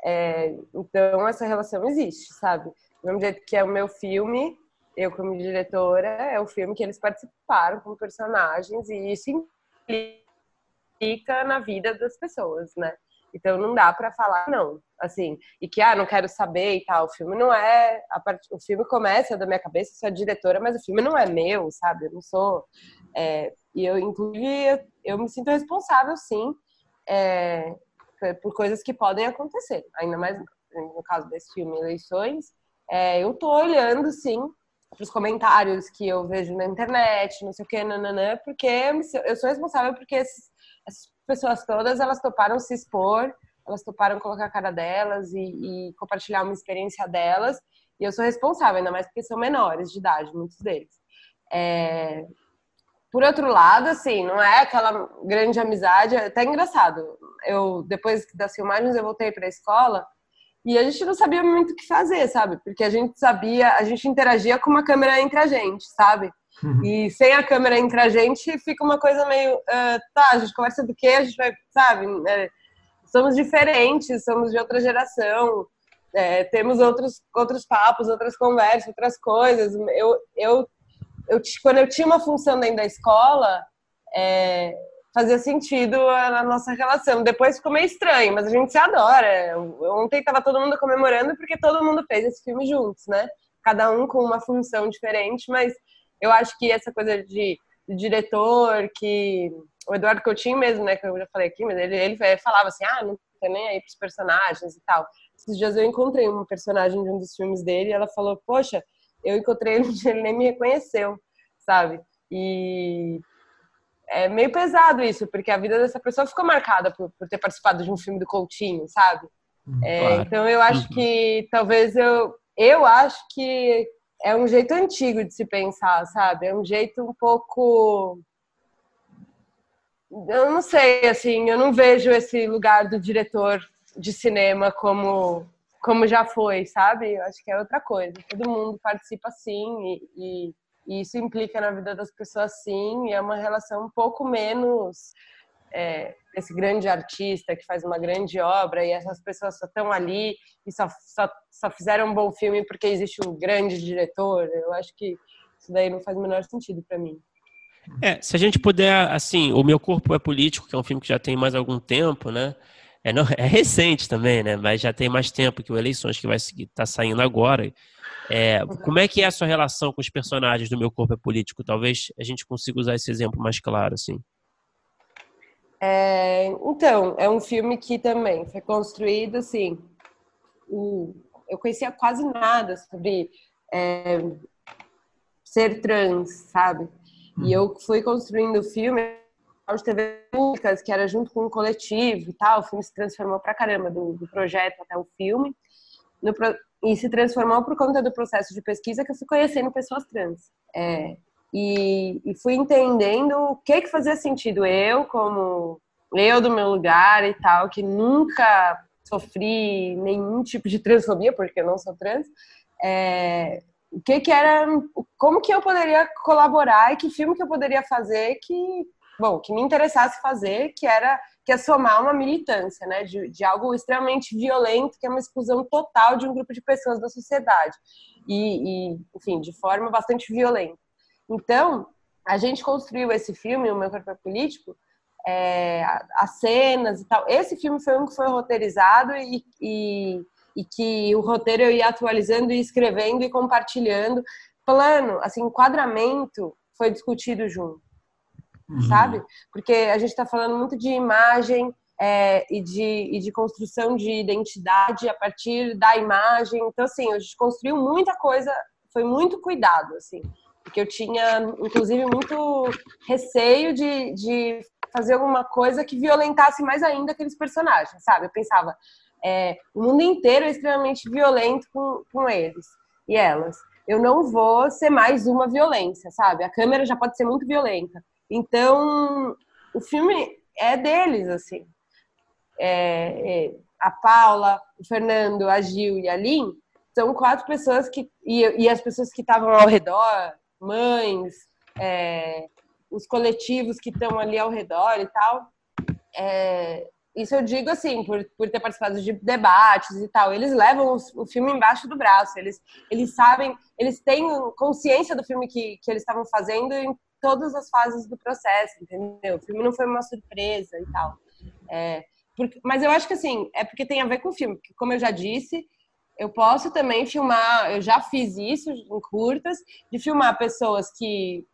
É, então essa relação existe, sabe? Do mesmo jeito que é o meu filme, eu como diretora, é o filme que eles participaram como personagens e isso implica na vida das pessoas, né? Então não dá para falar não, assim, e que ah, não quero saber e tal. O filme não é, part... o filme começa da minha cabeça, eu sou a diretora, mas o filme não é meu, sabe? Eu não sou é... e eu inclusive eu, eu, me sinto responsável sim é... por coisas que podem acontecer, ainda mais no caso desse filme Eleições. É, eu tô olhando sim os comentários que eu vejo na internet, não sei o que, nananã, porque eu sou responsável porque essas pessoas todas, elas toparam se expor, elas toparam colocar a cara delas e, e, compartilhar uma experiência delas, e eu sou responsável, ainda mais porque são menores de idade, muitos deles. É... Por outro lado, assim, não é aquela grande amizade, é até engraçado. Eu, depois das filmagens, eu voltei para a escola, e a gente não sabia muito o que fazer, sabe? Porque a gente sabia, a gente interagia com uma câmera entre a gente, sabe? Uhum. E sem a câmera entre a gente, fica uma coisa meio. Uh, tá, a gente conversa do quê? A gente vai, sabe? É, somos diferentes, somos de outra geração, é, temos outros, outros papos, outras conversas, outras coisas. Eu, eu, eu, quando eu tinha uma função dentro da escola, é, fazia sentido a, nossa relação. Depois ficou meio estranho, mas a gente se adora. Ontem estava todo mundo comemorando porque todo mundo fez esse filme juntos, né? Cada um com uma função diferente, mas eu acho que essa coisa de, de diretor, que o Eduardo Coutinho mesmo, né, que eu já falei aqui, mas ele, ele falava assim, ah, não tem nem aí pros personagens e tal. Esses dias eu encontrei uma personagem de um dos filmes dele e ela falou, poxa, eu encontrei ele, ele nem me reconheceu, sabe? E é meio pesado isso, porque a vida dessa pessoa ficou marcada por, por ter participado de um filme do Coutinho, sabe? Hum, é, claro. Então eu acho uhum. que talvez eu. Eu acho que é um jeito antigo de se pensar, sabe? É um jeito um pouco. Eu não sei, assim, eu não vejo esse lugar do diretor de cinema como como já foi, sabe? Eu acho que é outra coisa. Todo mundo participa sim e, e, e isso implica na vida das pessoas sim e é uma relação um pouco menos é, esse grande artista que faz uma grande obra e essas pessoas só estão ali e só, só, só fizeram um bom filme porque existe um grande diretor. Eu acho que isso daí não faz o menor sentido para mim. É, se a gente puder, assim, O Meu Corpo é Político, que é um filme que já tem mais algum tempo, né? É, não, é recente também, né? Mas já tem mais tempo que o Eleições, que vai estar tá saindo agora. É, como é que é a sua relação com os personagens do Meu Corpo é Político? Talvez a gente consiga usar esse exemplo mais claro, assim. É, então, é um filme que também foi construído, assim, o, eu conhecia quase nada sobre é, ser trans, sabe? E eu fui construindo o filme de TV públicas, que era junto com um coletivo e tal. O filme se transformou pra caramba do, do projeto até o filme. No, e se transformou por conta do processo de pesquisa que eu fui conhecendo pessoas trans. É, e, e, fui entendendo o que que fazia sentido eu, como eu do meu lugar e tal, que nunca sofri nenhum tipo de transfobia, porque eu não sou trans. É, o que que era, como que eu poderia colaborar e que filme que eu poderia fazer que bom, que me interessasse fazer, que era que é somar uma militância, né, de, de algo extremamente violento, que é uma exclusão total de um grupo de pessoas da sociedade e, e enfim, de forma bastante violenta. Então, a gente construiu esse filme, o meu corpo é político, é, as cenas e tal. Esse filme foi um que foi roteirizado e, e, e que o roteiro eu ia atualizando e escrevendo e compartilhando. Plano, assim, enquadramento foi discutido junto uhum. sabe? Porque a gente está falando muito de imagem é, e, de, e de construção de identidade a partir da imagem. Então, assim, a gente construiu muita coisa, foi muito cuidado, assim. Porque eu tinha, inclusive, muito receio de, de fazer alguma coisa que violentasse mais ainda aqueles personagens, sabe? Eu pensava, é, o mundo inteiro é extremamente violento com, com eles e elas. Eu não vou ser mais uma violência, sabe? A câmera já pode ser muito violenta. Então, o filme é deles, assim. É, é, a Paula, o Fernando, a Gil e a Lin são quatro pessoas que. E, e as pessoas que estavam ao redor, mães, é, os coletivos que estão ali ao redor e tal. É, isso eu digo assim, por, por ter participado de debates e tal. Eles levam o, o, filme embaixo do braço, eles, eles sabem, eles têm consciência do filme que, que eles estavam fazendo, todas as fases do processo, entendeu? O filme não foi uma surpresa e tal. É, porque, mas eu acho que assim, é porque tem a ver com o filme, porque, como eu já disse, eu posso também filmar, eu já fiz isso em curtas, de filmar pessoas que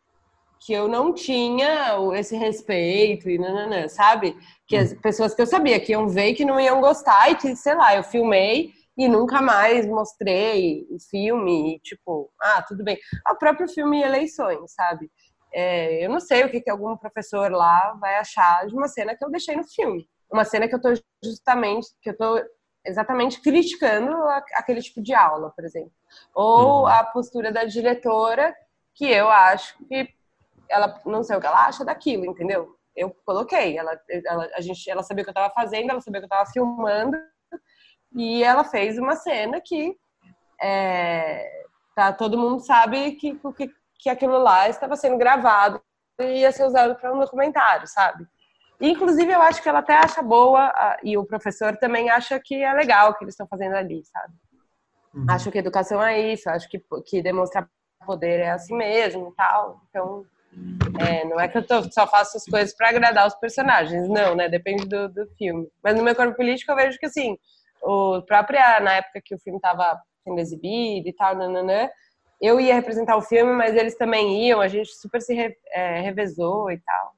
que eu não tinha esse respeito e nananã, sabe? Que as pessoas que eu sabia que iam ver que não iam gostar e que, sei lá, eu filmei e nunca mais mostrei o filme, tipo, ah, tudo bem. O próprio filme Eleições, sabe? É, eu não sei o que, que algum professor lá vai achar de uma cena que eu deixei no filme. Uma cena que eu tô justamente, que eu tô exatamente criticando aquele tipo de aula, por exemplo. Ou uhum. a postura da diretora, que eu acho que ela não sei o que ela acha daquilo, entendeu? Eu coloquei, ela, ela, a gente, ela sabia o que eu estava fazendo, ela sabia que eu estava filmando, e ela fez uma cena que é, tá, todo mundo sabe que, que que aquilo lá estava sendo gravado e ia ser usado para um documentário, sabe? E, inclusive, eu acho que ela até acha boa, e o professor também acha que é legal o que eles estão fazendo ali, sabe? Uhum. Acho que educação é isso, acho que, que demonstrar poder é assim mesmo e tal. Então, é, não é que eu tô, só faço as coisas para agradar os personagens, não, né? Depende do, do filme. Mas no meu corpo político eu vejo que, assim, o próprio, na época que o filme estava sendo exibido e tal, nananã, eu ia representar o filme, mas eles também iam, a gente super se re, é, revezou e tal.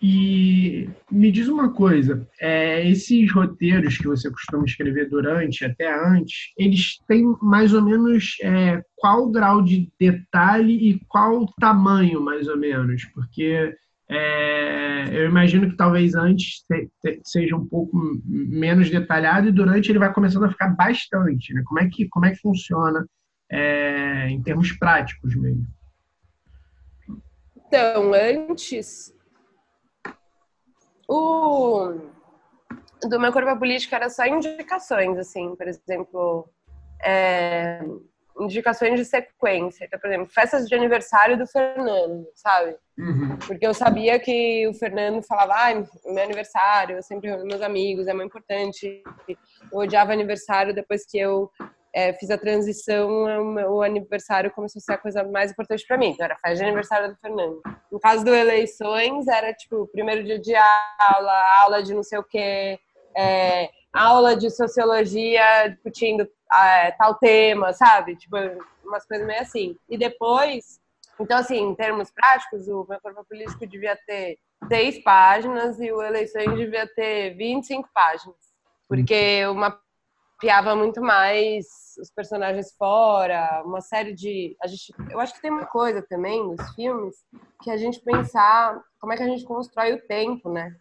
E me diz uma coisa, é, esses roteiros que você costuma escrever durante, até antes, eles têm mais ou menos é, qual grau de detalhe e qual tamanho, mais ou menos? Porque é, eu imagino que talvez antes te, te, seja um pouco menos detalhado e durante ele vai começando a ficar bastante. Né? Como, é que, como é que funciona é, em termos práticos mesmo? Então, antes o do meu corpo político era só indicações, assim, por exemplo, é, indicações de sequência. Então, por exemplo, festas de aniversário do Fernando, sabe? Uhum. Porque eu sabia que o Fernando falava, ah, meu aniversário, eu sempre reúno meus amigos, é muito importante. Eu odiava aniversário depois que eu é, fiz a transição, o aniversário começou a ser a coisa mais importante para mim. Então, era festa de aniversário do Fernando. No caso do eleições, era tipo, primeiro dia de aula, aula de não sei o quê, é, aula de sociologia discutindo é, tal tema, sabe? Tipo, umas coisas meio assim. E depois, então, assim, em termos práticos, o meu corpo político devia ter seis páginas e o eleições devia ter 25 páginas. Porque uma piava muito mais os personagens fora, uma série de. A gente, eu acho que tem uma coisa também nos filmes que a gente pensar como é que a gente constrói o tempo, né?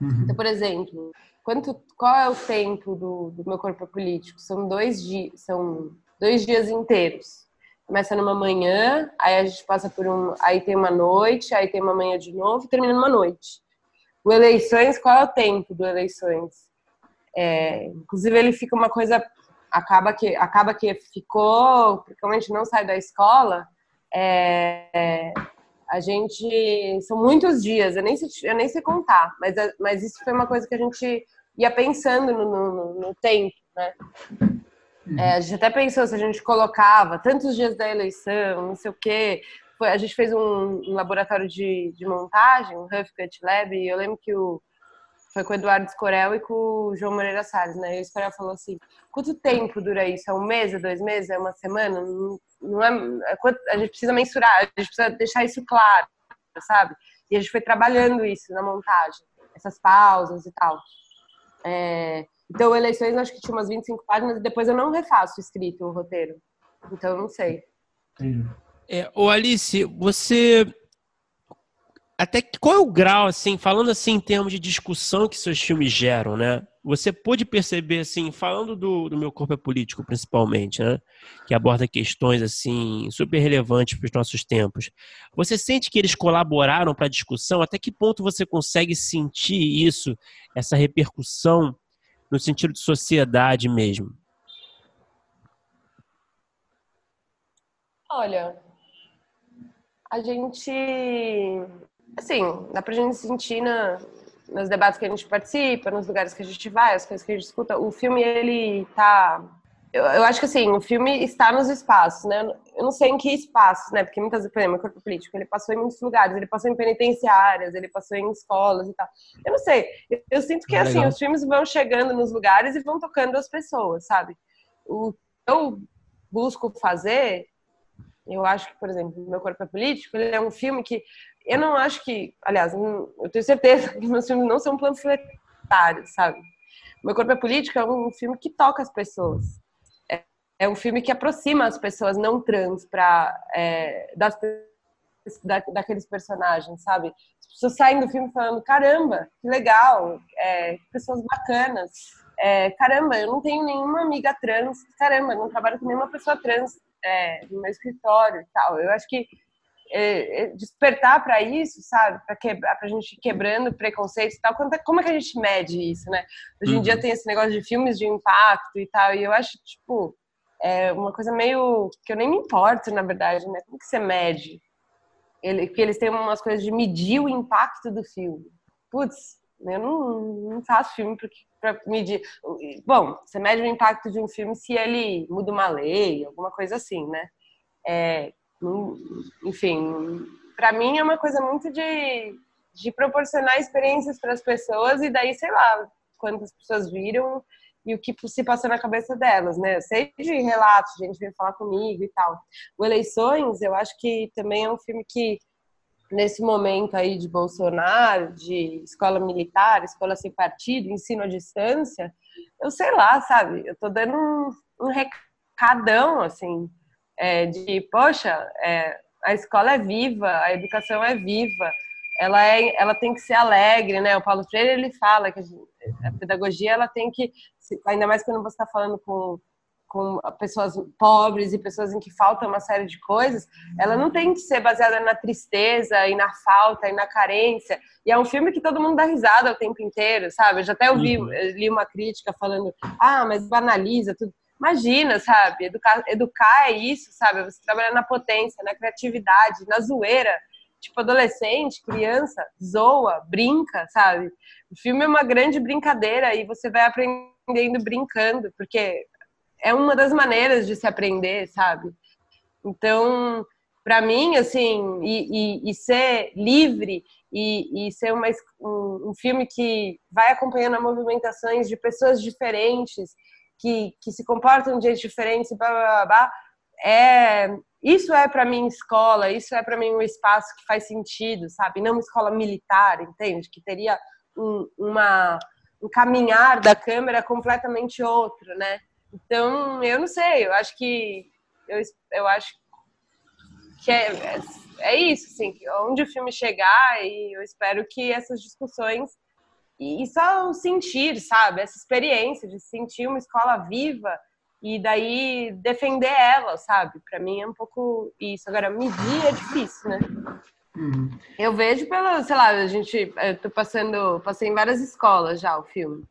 Uhum. Então, por exemplo, quanto, qual é o tempo do, do meu corpo político? São dois dias, são dois dias inteiros. Começa numa manhã, aí a gente passa por um, aí tem uma noite, aí tem uma manhã de novo e termina numa noite. O eleições, qual é o tempo do eleições? É, inclusive ele fica uma coisa acaba que acaba que ficou gente não sai da escola é, a gente são muitos dias eu nem sei, eu nem sei contar mas mas isso foi uma coisa que a gente ia pensando no, no, no tempo né? É, a gente até pensou se a gente colocava tantos dias da eleição não sei o quê. A gente fez um, um laboratório de, de montagem um Huff Cut Lab e eu lembro que o foi com o Eduardo Escorel e com o João Moreira Salles, né? E o Escorel falou assim: quanto tempo dura isso? É um mês, é dois meses, é uma semana? Não, não é, é a gente precisa mensurar, a gente precisa deixar isso claro, sabe? E a gente foi trabalhando isso na montagem, essas pausas e tal. É, então, eleições, acho que tinha umas 25 páginas e depois eu não refaço escrito o roteiro. Então, eu não sei. É, ô Alice, você até qual é o grau, assim, falando assim em termos de discussão que seus filmes geram, né? Você pôde perceber, assim, falando do, do meu corpo é político, principalmente, né? Que aborda questões, assim, super relevantes para os nossos tempos. Você sente que eles colaboraram para a discussão? Até que ponto você consegue sentir isso, essa repercussão, no sentido de sociedade mesmo? Olha, a gente assim, dá pra gente sentir na, nos debates que a gente participa, nos lugares que a gente vai, as coisas que a gente escuta. O filme, ele tá. Eu, eu acho que assim, o filme está nos espaços, né? Eu não sei em que espaços, né? Porque muitas vezes, por exemplo, o corpo político, ele passou em muitos lugares, ele passou em penitenciárias, ele passou em escolas e tal. Eu não sei. Eu, eu sinto que, é assim, legal. os filmes vão chegando nos lugares e vão tocando as pessoas, sabe? O que eu busco fazer, eu acho que, por exemplo, Meu Corpo é Político, ele é um filme que eu não acho que, aliás, eu tenho certeza que meus filmes não são panfletários, sabe? Meu Corpo é Político é um filme que toca as pessoas. É, é um filme que aproxima as pessoas não trans para é, das da, daqueles personagens, sabe? As pessoas saem do filme falando, caramba, que legal, é, pessoas bacanas, é, caramba, eu não tenho nenhuma amiga trans, caramba, eu não trabalho com nenhuma pessoa trans é, no meu escritório e tal. Eu acho que é, é, despertar para isso, sabe? Para quebrar, para a gente quebrando preconceitos e tal. Como é, como é que a gente mede isso, né? Hoje em uhum. dia tem esse negócio de filmes de impacto e tal, e eu acho, tipo, é uma coisa meio que eu nem me importo, na verdade, né? Como que você mede? Ele, que eles têm umas coisas de medir o impacto do filme. Putz, eu não, não faço filme para medir. Bom, você mede o impacto de um filme se ele muda uma lei, alguma coisa assim, né? É, enfim, para mim é uma coisa muito de, de proporcionar experiências para as pessoas e daí, sei lá, quantas pessoas viram e o que se passou na cabeça delas, né? Eu sei de relatos, gente veio falar comigo e tal. O Eleições, eu acho que também é um filme que nesse momento aí de Bolsonaro, de escola militar, escola sem partido, ensino à distância, eu sei lá, sabe? Eu tô dando um, um recadão, assim, é, de, poxa, é, a escola é viva, a educação é viva, ela, é, ela tem que ser alegre, né? O Paulo Freire, ele fala que a pedagogia, ela tem que, ainda mais quando você está falando com com pessoas pobres e pessoas em que falta uma série de coisas, ela não tem que ser baseada na tristeza e na falta e na carência. E é um filme que todo mundo dá risada o tempo inteiro, sabe? Eu já até ouvi, uhum. li uma crítica falando, ah, mas banaliza tudo. Imagina, sabe? Educar, educar é isso, sabe? Você trabalhar na potência, na criatividade, na zoeira. Tipo, adolescente, criança, zoa, brinca, sabe? O filme é uma grande brincadeira e você vai aprendendo brincando, porque é uma das maneiras de se aprender, sabe? Então, para mim, assim, e, e, e, ser livre e, e ser uma, um, um, filme que vai acompanhando movimentações de pessoas diferentes, que, que se comportam de jeitos diferentes, blá, blá, blá, blá, é, isso é para mim escola, isso é para mim um espaço que faz sentido, sabe? Não uma escola militar, entende? Que teria um, uma, um caminhar da câmera completamente outro, né? Então, eu não sei, eu acho que eu, eu acho que é, é, é isso, assim, onde o filme chegar e eu espero que essas discussões e, e só o sentir, sabe, essa experiência de sentir uma escola viva e daí defender ela, sabe? Para mim é um pouco isso. Agora, medir é difícil, né? Uhum. Eu vejo pelo, sei lá, a gente, eu tô passando, passei em várias escolas já o filme.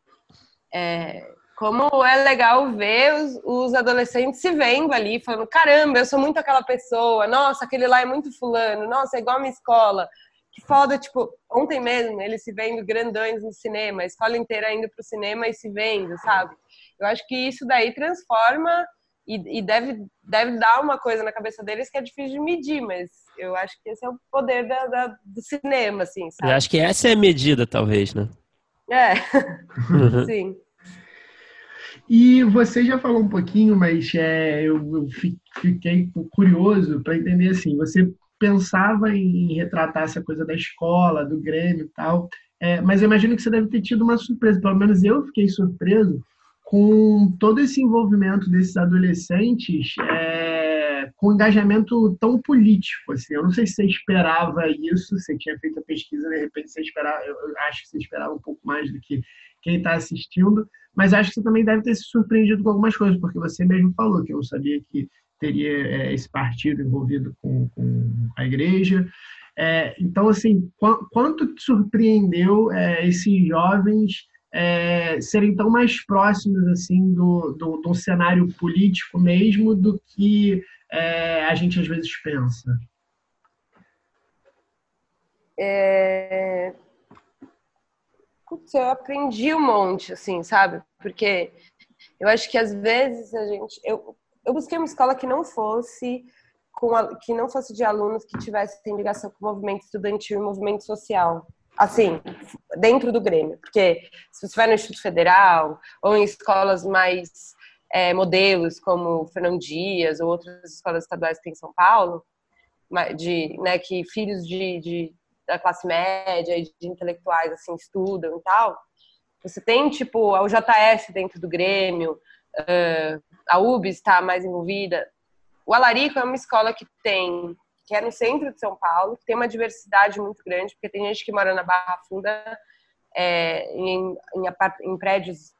É, como é legal ver os, os, adolescentes se vendo ali, falando: caramba, eu sou muito aquela pessoa, nossa, aquele lá é muito fulano, nossa, é igual a minha escola. Que foda, tipo, ontem mesmo eles se vendo grandões no cinema, a escola inteira indo pro cinema e se vendo, sabe? Eu acho que isso daí transforma e, e deve, deve dar uma coisa na cabeça deles que é difícil de medir, mas eu acho que esse é o poder da, da do cinema, assim, sabe? Eu acho que essa é a medida, talvez, né? É, uhum. sim. E você já falou um pouquinho, mas é, eu, eu fiquei curioso para entender assim, você pensava em retratar essa coisa da escola, do Grêmio e tal, é, mas eu imagino que você deve ter tido uma surpresa, pelo menos eu fiquei surpreso com todo esse envolvimento desses adolescentes é, com engajamento tão político, assim, eu não sei se você esperava isso, você tinha feito a pesquisa, de repente você esperava, eu acho que você esperava um pouco mais do que quem está assistindo, mas acho que você também deve ter se surpreendido com algumas coisas, porque você mesmo falou que eu não sabia que teria é, esse partido envolvido com, com a igreja. É, então, assim, qu quanto surpreendeu é, esses jovens é, serem tão mais próximos assim do, do, do cenário político mesmo do que é, a gente às vezes pensa? É, putz, eu aprendi um monte, assim, sabe? Porque eu acho que às vezes a gente. Eu, eu busquei uma escola que não fosse com a, que não fosse de alunos que tivessem ligação com o movimento estudantil e movimento social. Assim, dentro do Grêmio. Porque se você vai no Instituto Federal ou em escolas mais é, modelos, como Fernão Dias ou outras escolas estaduais que tem em São Paulo, de, né, que filhos de, de da classe média e de intelectuais assim estudam e tal, você tem tipo a UJS dentro do Grêmio, a UBS está mais envolvida. O Alarico é uma escola que tem que é no centro de São Paulo, que tem uma diversidade muito grande, porque tem gente que mora na Barra Funda é, em, em, em prédios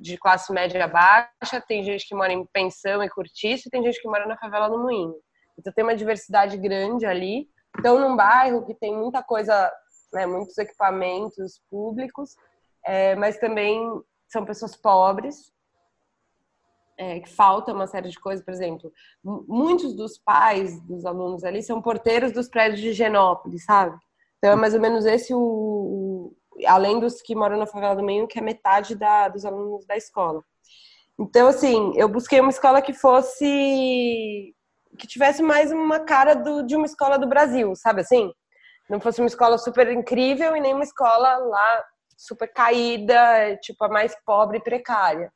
de classe média baixa, tem gente que mora em pensão e cortiço, e tem gente que mora na favela do Moinho. Então tem uma diversidade grande ali estão num bairro que tem muita coisa, né, muitos equipamentos públicos, é, mas também são pessoas pobres, é, que falta uma série de coisas, por exemplo, muitos dos pais dos alunos ali são porteiros dos prédios de Genópolis, sabe? Então é mais ou menos esse o, o além dos que moram na favela do meio, que é metade da, dos alunos da escola. Então, assim, eu busquei uma escola que fosse que tivesse mais uma cara do, de uma escola do Brasil, sabe assim? Não fosse uma escola super incrível e nem uma escola lá super caída, tipo a mais pobre e precária.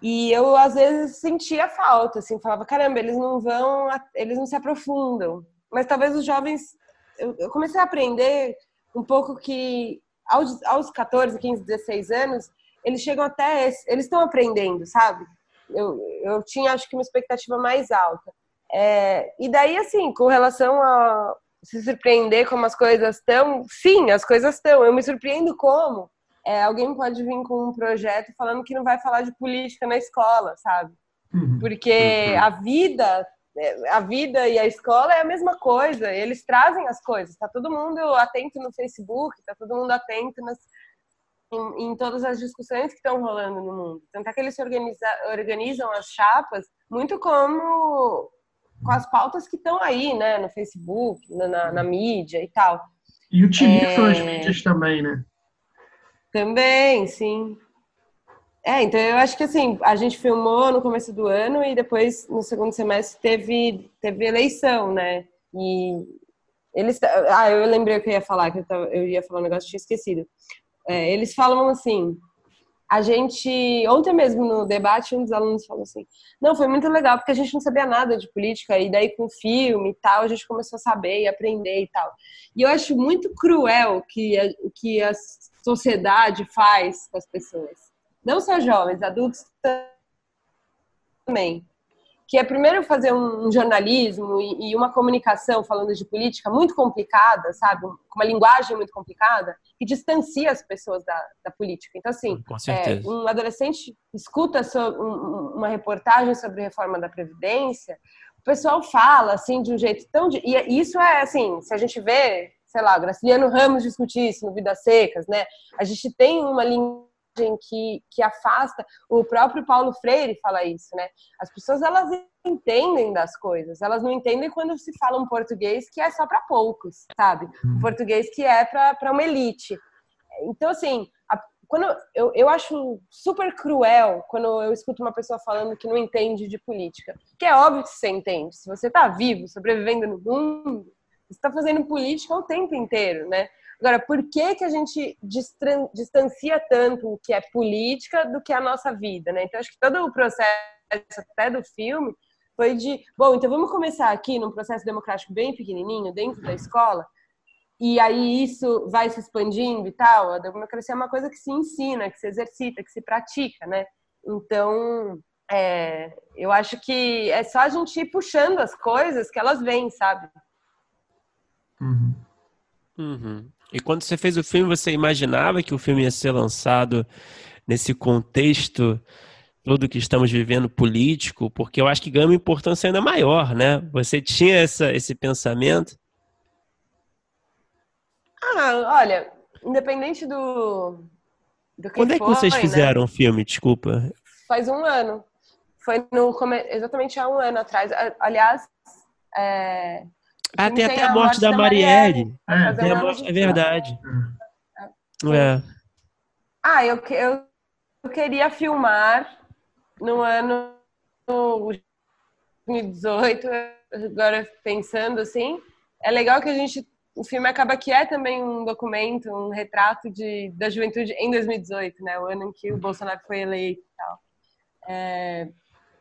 E eu às vezes sentia falta, assim, falava, caramba, eles não vão, eles não se aprofundam. Mas talvez os jovens eu, eu comecei a aprender um pouco que aos, aos 14, 15, 16 anos, eles chegam até. Eles estão aprendendo, sabe? Eu, eu tinha, acho que, uma expectativa mais alta. É, e daí, assim, com relação a se surpreender como as coisas estão, sim, as coisas estão. Eu me surpreendo como é, alguém pode vir com um projeto falando que não vai falar de política na escola, sabe? Uhum. Porque uhum. a vida é, a vida e a escola é a mesma coisa, eles trazem as coisas. Está todo mundo atento no Facebook, está todo mundo atento nas, em, em, todas as discussões que estão rolando no mundo. Tanto é que eles se organiza, organizam as chapas muito como com as pautas que estão aí, né, no Facebook, na, na, na, mídia e tal. E utilizam é... as mídias também, né? Também, sim. É, então eu acho que assim, a gente filmou no começo do ano e depois no segundo semestre teve, teve eleição, né? E eles. Ah, eu lembrei o que eu ia falar, que eu, tava, eu ia falar um negócio, tinha esquecido. É, eles falam assim. A gente, ontem mesmo no debate, um dos alunos falou assim: Não, foi muito legal, porque a gente não sabia nada de política, e daí com filme e tal, a gente começou a saber e aprender e tal. E eu acho muito cruel que que a sociedade faz com as pessoas não só jovens, adultos também. Que é primeiro fazer um jornalismo e, uma comunicação falando de política muito complicada, sabe? Com uma linguagem muito complicada, que distancia as pessoas da, da política. Então, assim, é, um adolescente escuta sobre, um, uma reportagem sobre reforma da Previdência, o pessoal fala, assim, de um jeito tão... De, e isso é, assim, se a gente vê, sei lá, Graciliano Ramos discutir isso no Vidas Secas, né? A gente tem uma linguagem que, que afasta. O próprio Paulo Freire fala isso, né? As pessoas elas entendem das coisas, elas não entendem quando se fala um português que é só para poucos, sabe? Um uhum. português que é para uma elite. Então, assim, a, quando eu, eu acho super cruel quando eu escuto uma pessoa falando que não entende de política. Que é óbvio que você entende. Se você está vivo, sobrevivendo no mundo, você está fazendo política o tempo inteiro, né? Agora, por que, que a gente distancia tanto o que é política do que é a nossa vida, né? Então, acho que todo o processo até do filme foi de, bom, então vamos começar aqui num processo democrático bem pequenininho, dentro da escola, e aí isso vai se expandindo e tal. A democracia é uma coisa que se ensina, que se exercita, que se pratica, né? Então, é, eu acho que é só a gente ir puxando as coisas que elas vêm, sabe? Uhum. Uhum. E quando você fez o filme, você imaginava que o filme ia ser lançado nesse contexto todo que estamos vivendo político? Porque eu acho que ganha uma importância ainda maior, né? Você tinha essa, esse pensamento? Ah, olha, independente do. do Quando é que vocês né? fizeram o né? filme? Desculpa. Faz um ano. Foi no, exatamente há um ano atrás. Aliás, é, ah, tem até a morte, morte da, da Marielle. Marielle. É, a morte, é verdade. É. é. Ah, eu, eu, eu queria filmar no ano 2018, agora pensando assim. É legal que a gente. O filme acaba que é também um documento, um retrato de, da juventude em 2018, né? O ano em que o Bolsonaro foi eleito e tal. É,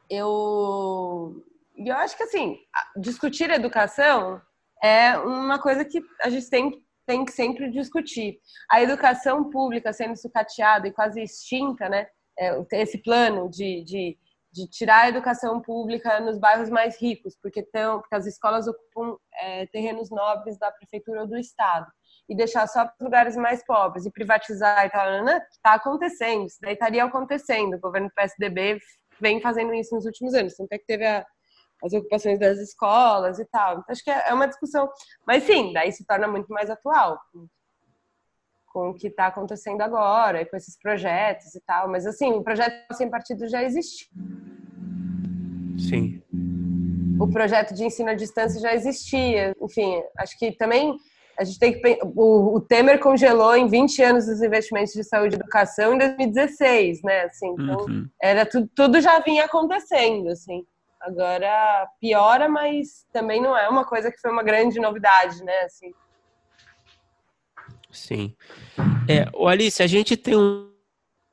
eu e eu acho que, assim, discutir educação é uma coisa que a gente tem, tem que sempre discutir. A educação pública sendo sucateada e quase extinta, né? É, esse plano de, de, de, tirar a educação pública nos bairros mais ricos, porque, tão, porque as escolas ocupam é, terrenos nobres da prefeitura ou do estado, e deixar só para os lugares mais pobres, e privatizar e tal, está acontecendo, isso daí estaria acontecendo. O governo do PSDB vem fazendo isso nos últimos anos, tanto é que teve a as ocupações das escolas e tal. Então, acho que é uma discussão. Mas sim, daí se torna muito mais atual com o que está acontecendo agora, e com esses projetos e tal. Mas assim, o projeto sem partido já existia. Sim. O projeto de ensino à distância já existia. Enfim, acho que também a gente tem que o, o Temer congelou em 20 anos os investimentos de saúde e educação em 2016, né? Assim, então uhum. era tudo, tudo já vinha acontecendo, assim. Agora piora, mas também não é uma coisa que foi uma grande novidade, né? Assim. Sim. É, Alice, a gente tem um,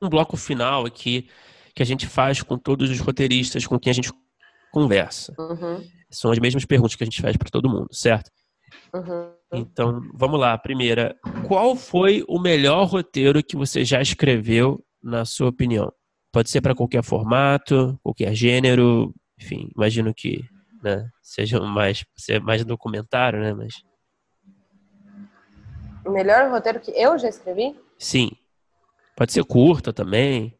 um bloco final aqui que a gente faz com todos os roteiristas com quem a gente conversa. Uhum. São as mesmas perguntas que a gente faz para todo mundo, certo? Uhum. Então, vamos lá. Primeira, qual foi o melhor roteiro que você já escreveu, na sua opinião? Pode ser para qualquer formato, qualquer gênero, enfim, imagino que né, seja mais, seja mais documentário, né? Mas... O melhor roteiro que eu já escrevi? Sim. Pode ser curta também.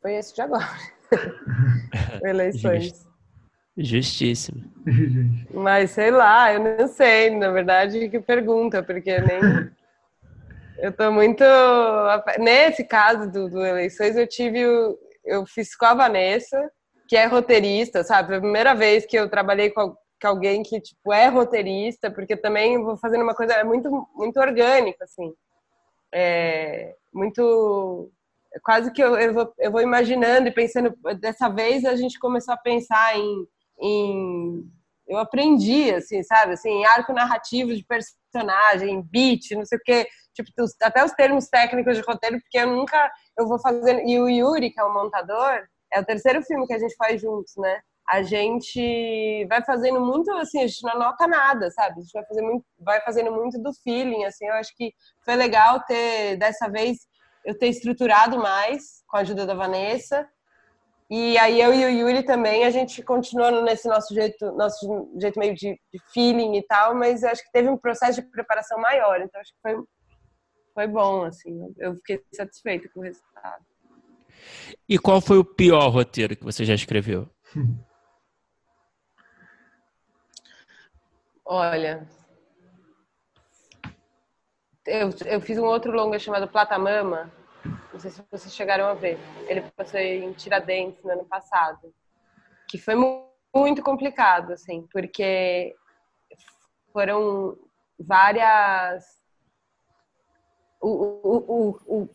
Foi esse de agora. Eleições. Justíssimo. Mas sei lá, eu não sei, na verdade, que pergunta, porque nem. Eu tô muito. Nesse caso do, do eleições, eu tive. Eu fiz com a Vanessa, que é roteirista, sabe? Foi a primeira vez que eu trabalhei com, alguém que, tipo, é roteirista, porque também vou fazendo uma coisa muito, muito orgânica, assim. É, muito quase que eu, eu, vou, eu vou imaginando e pensando. Dessa vez a gente começou a pensar em, em eu aprendi, assim, sabe, assim, arco narrativo de personagem, beat, não sei o quê, tipo, até os termos técnicos de roteiro, porque eu nunca, eu vou fazendo, e o Yuri, que é o montador, é o terceiro filme que a gente faz juntos, né, a gente vai fazendo muito, assim, a gente não anota nada, sabe, a gente vai, fazer muito, vai fazendo muito do feeling, assim, eu acho que foi legal ter, dessa vez, eu ter estruturado mais com a ajuda da Vanessa. E aí eu e o Yuri também, a gente continuando nesse nosso jeito, nosso jeito meio de, de feeling e tal, mas eu acho que teve um processo de preparação maior, então acho que foi, foi bom, assim, eu fiquei satisfeita com o resultado. E qual foi o pior roteiro que você já escreveu? Olha, eu, eu fiz um outro longa chamado Plata Mama. Não sei se vocês chegaram a ver. Ele passou em Tiradentes no ano passado. Que foi muito complicado, assim, porque foram várias. O, o, o,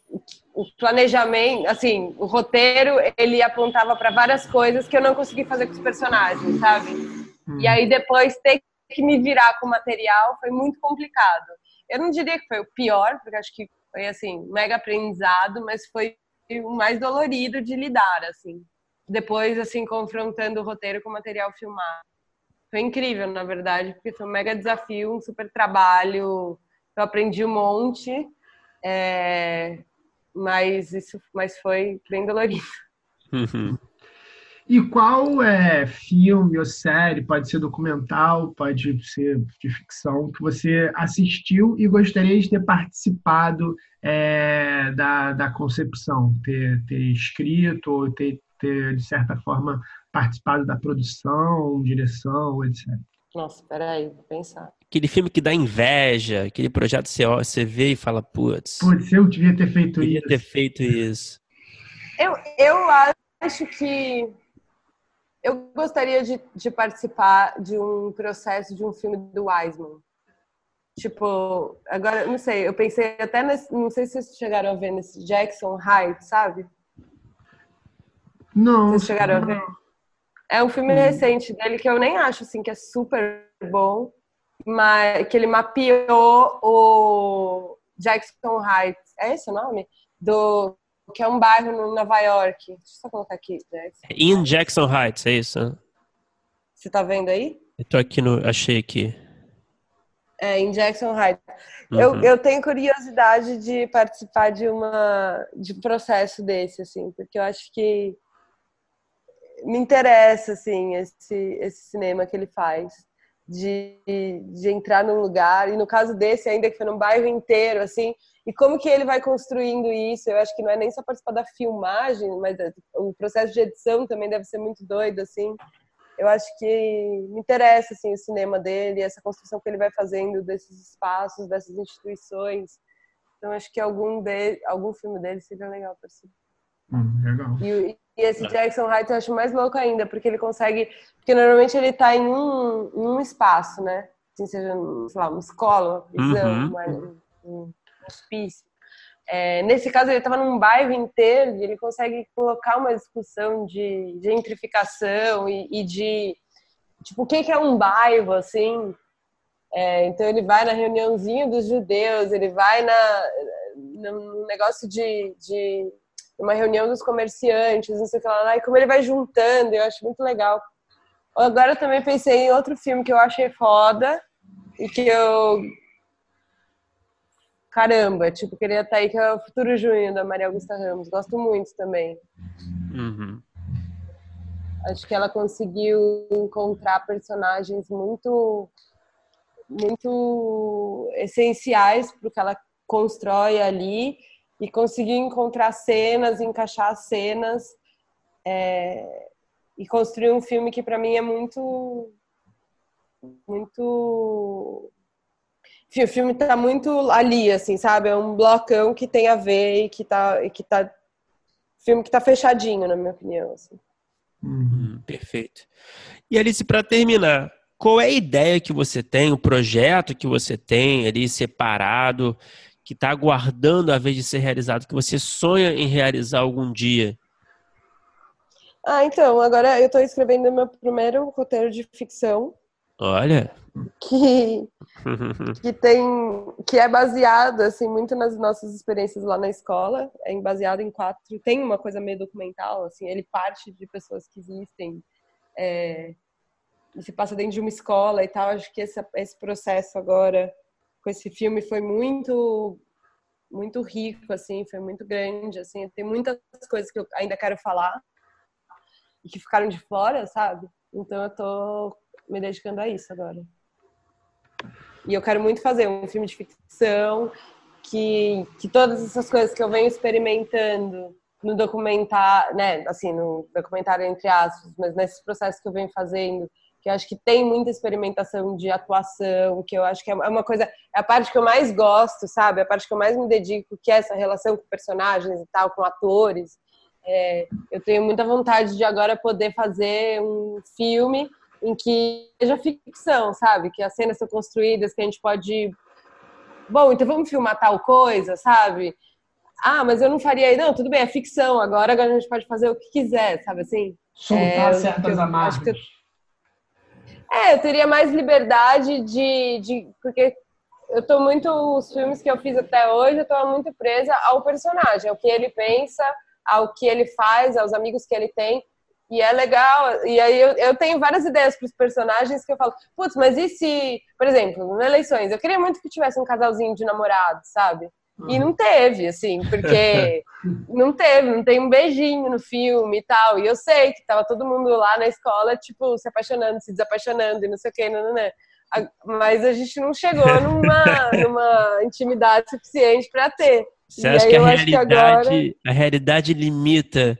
o, planejamento, assim, o roteiro, ele apontava para várias coisas que eu não consegui fazer com os personagens, sabe? Hum. E aí depois ter que me virar com o material foi muito complicado eu não diria que foi o pior, porque acho que foi assim, mega aprendizado, mas foi o mais dolorido de lidar, assim. Depois, assim, confrontando o roteiro com o material filmado. Foi incrível, na verdade, porque foi um mega desafio, um super trabalho. Eu aprendi um monte, é... mas isso mas foi bem dolorido. Uhum. E qual é filme ou série, pode ser documental, pode ser de ficção, que você assistiu e gostaria de ter participado é, da, da concepção, ter, ter escrito ou ter, ter, de certa forma, participado da produção, direção, etc. Nossa, peraí, vou pensar. Aquele filme que dá inveja, aquele projeto que você, você vê e fala, putz. Putz, eu devia ter feito devia isso. ter feito isso. Eu, eu acho que eu gostaria de, de participar de um processo de um filme do Wiseman. Tipo, agora, não sei, eu pensei até nesse, não sei se vocês chegaram a ver nesse Jackson Heights, sabe? Não. Vocês chegaram a ver? É um filme recente dele que eu nem acho assim que é super bom, que ele mapeou o Jackson Heights. É esse o nome? Do que é um bairro no Nova York. Deixa eu só colocar aqui, Jackson. In Jackson Heights, é isso? Você tá vendo aí? Eu tô aqui no. Achei aqui. É, em Jackson Heights. Uhum. Eu, eu tenho curiosidade de participar de uma de um processo desse, assim, porque eu acho que me interessa, assim, esse, esse cinema que ele faz. De, de entrar num lugar, e no caso desse, ainda que foi num bairro inteiro, assim, e como que ele vai construindo isso? Eu acho que não é nem só participar da filmagem, mas é, o processo de edição também deve ser muito doido, assim. Eu acho que me interessa, assim, o cinema dele, essa construção que ele vai fazendo desses espaços, dessas instituições. Então, acho que algum, de, algum filme dele seria legal participar. Hum, legal. E, e, esse Jackson Heights eu acho mais louco ainda, porque ele consegue... Porque normalmente ele está em um, em um espaço, né? Assim, seja, sei lá, uma escola, uma prisão, uhum. uma, um, hospício. É, nesse caso, ele estava num bairro inteiro e ele consegue colocar uma discussão de gentrificação e, e de, tipo, o que, que é um bairro, assim. É, então, ele vai na reuniãozinha dos judeus, ele vai na, no negócio de, de uma reunião dos comerciantes, não sei o que lá, e como ele vai juntando, eu acho muito legal. Agora também pensei em outro filme que eu achei foda e que eu. Caramba, tipo, queria estar aí, que é o Futuro Junho, da Maria Augusta Ramos. Gosto muito também. Uhum. Acho que ela conseguiu encontrar personagens muito muito essenciais para o que ela constrói ali e conseguiu encontrar cenas, encaixar cenas é, e construir um filme que para mim é muito muito o filme tá muito ali assim sabe? É um blocão que tem a ver e que tá e que tá filme que tá fechadinho na minha opinião assim. uhum, perfeito. E Alice para terminar qual é a ideia que você tem o projeto que você tem ali separado que está aguardando a vez de ser realizado que você sonha em realizar algum dia ah, então, agora eu estou escrevendo meu primeiro roteiro de ficção. Olha. Que, que tem. que é baseado, assim, muito nas nossas experiências lá na escola. É baseado em quatro. Tem uma coisa meio documental, assim, ele parte de pessoas que existem. É, se passa dentro de uma escola e tal. Acho que esse, esse processo agora, com esse filme, foi muito muito rico, assim, foi muito grande, assim, tem muitas coisas que eu ainda quero falar, e que ficaram de fora, sabe? Então eu tô me dedicando a isso agora. E eu quero muito fazer um filme de ficção que, que todas essas coisas que eu venho experimentando no documentário, né, assim, no documentário entre aspas, mas nesses processos que eu venho fazendo, que eu acho que tem muita experimentação de atuação, que eu acho que é uma coisa, é a parte que eu mais gosto, sabe? É a parte que eu mais me dedico, que é essa relação com personagens e tal, com atores. É, eu tenho muita vontade de agora poder fazer um filme em que seja ficção, sabe? Que as cenas são construídas, que a gente pode. Bom, então vamos filmar tal coisa, sabe? Ah, mas eu não faria. Não, tudo bem, é ficção. Agora, agora a gente pode fazer o que quiser, sabe assim? Soltar é, certas amarras. É, eu teria mais liberdade de. de porque eu tô muito. Os filmes que eu fiz até hoje, eu tô muito presa ao personagem, ao que ele pensa ao que ele faz, aos amigos que ele tem. E é legal. E aí eu, eu tenho várias ideias para os personagens que eu falo, putz, mas e se, por exemplo, nas eleições, eu queria muito que tivesse um casalzinho de namorados, sabe? E não teve, assim, porque não teve, não tem um beijinho no filme e tal. E eu sei que tava todo mundo lá na escola, tipo, se apaixonando, se desapaixonando e não sei o que, não, não, não. Mas a gente não chegou numa, numa intimidade suficiente para ter. Você acha que a realidade, que agora... a realidade limita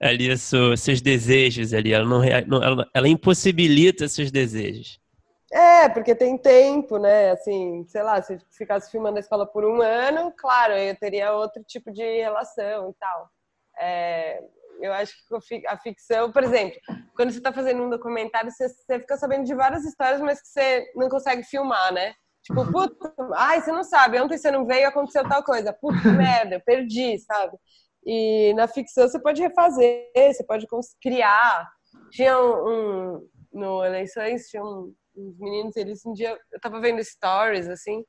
ali sua, seus desejos ali? Ela, não, ela, ela impossibilita seus desejos. É, porque tem tempo, né? Assim, sei lá, se ficasse filmando a escola por um ano, claro, eu teria outro tipo de relação e tal. É, eu acho que a ficção, por exemplo, quando você está fazendo um documentário, você, você, fica sabendo de várias histórias, mas que você não consegue filmar, né? Tipo, puta, ai, você não sabe, ontem você não veio, aconteceu tal coisa. Puta merda, eu perdi, sabe? E na ficção você pode refazer, você pode criar. Tinha um, um no Eleições, tinha um, uns meninos, eles um dia, eu tava vendo stories, assim,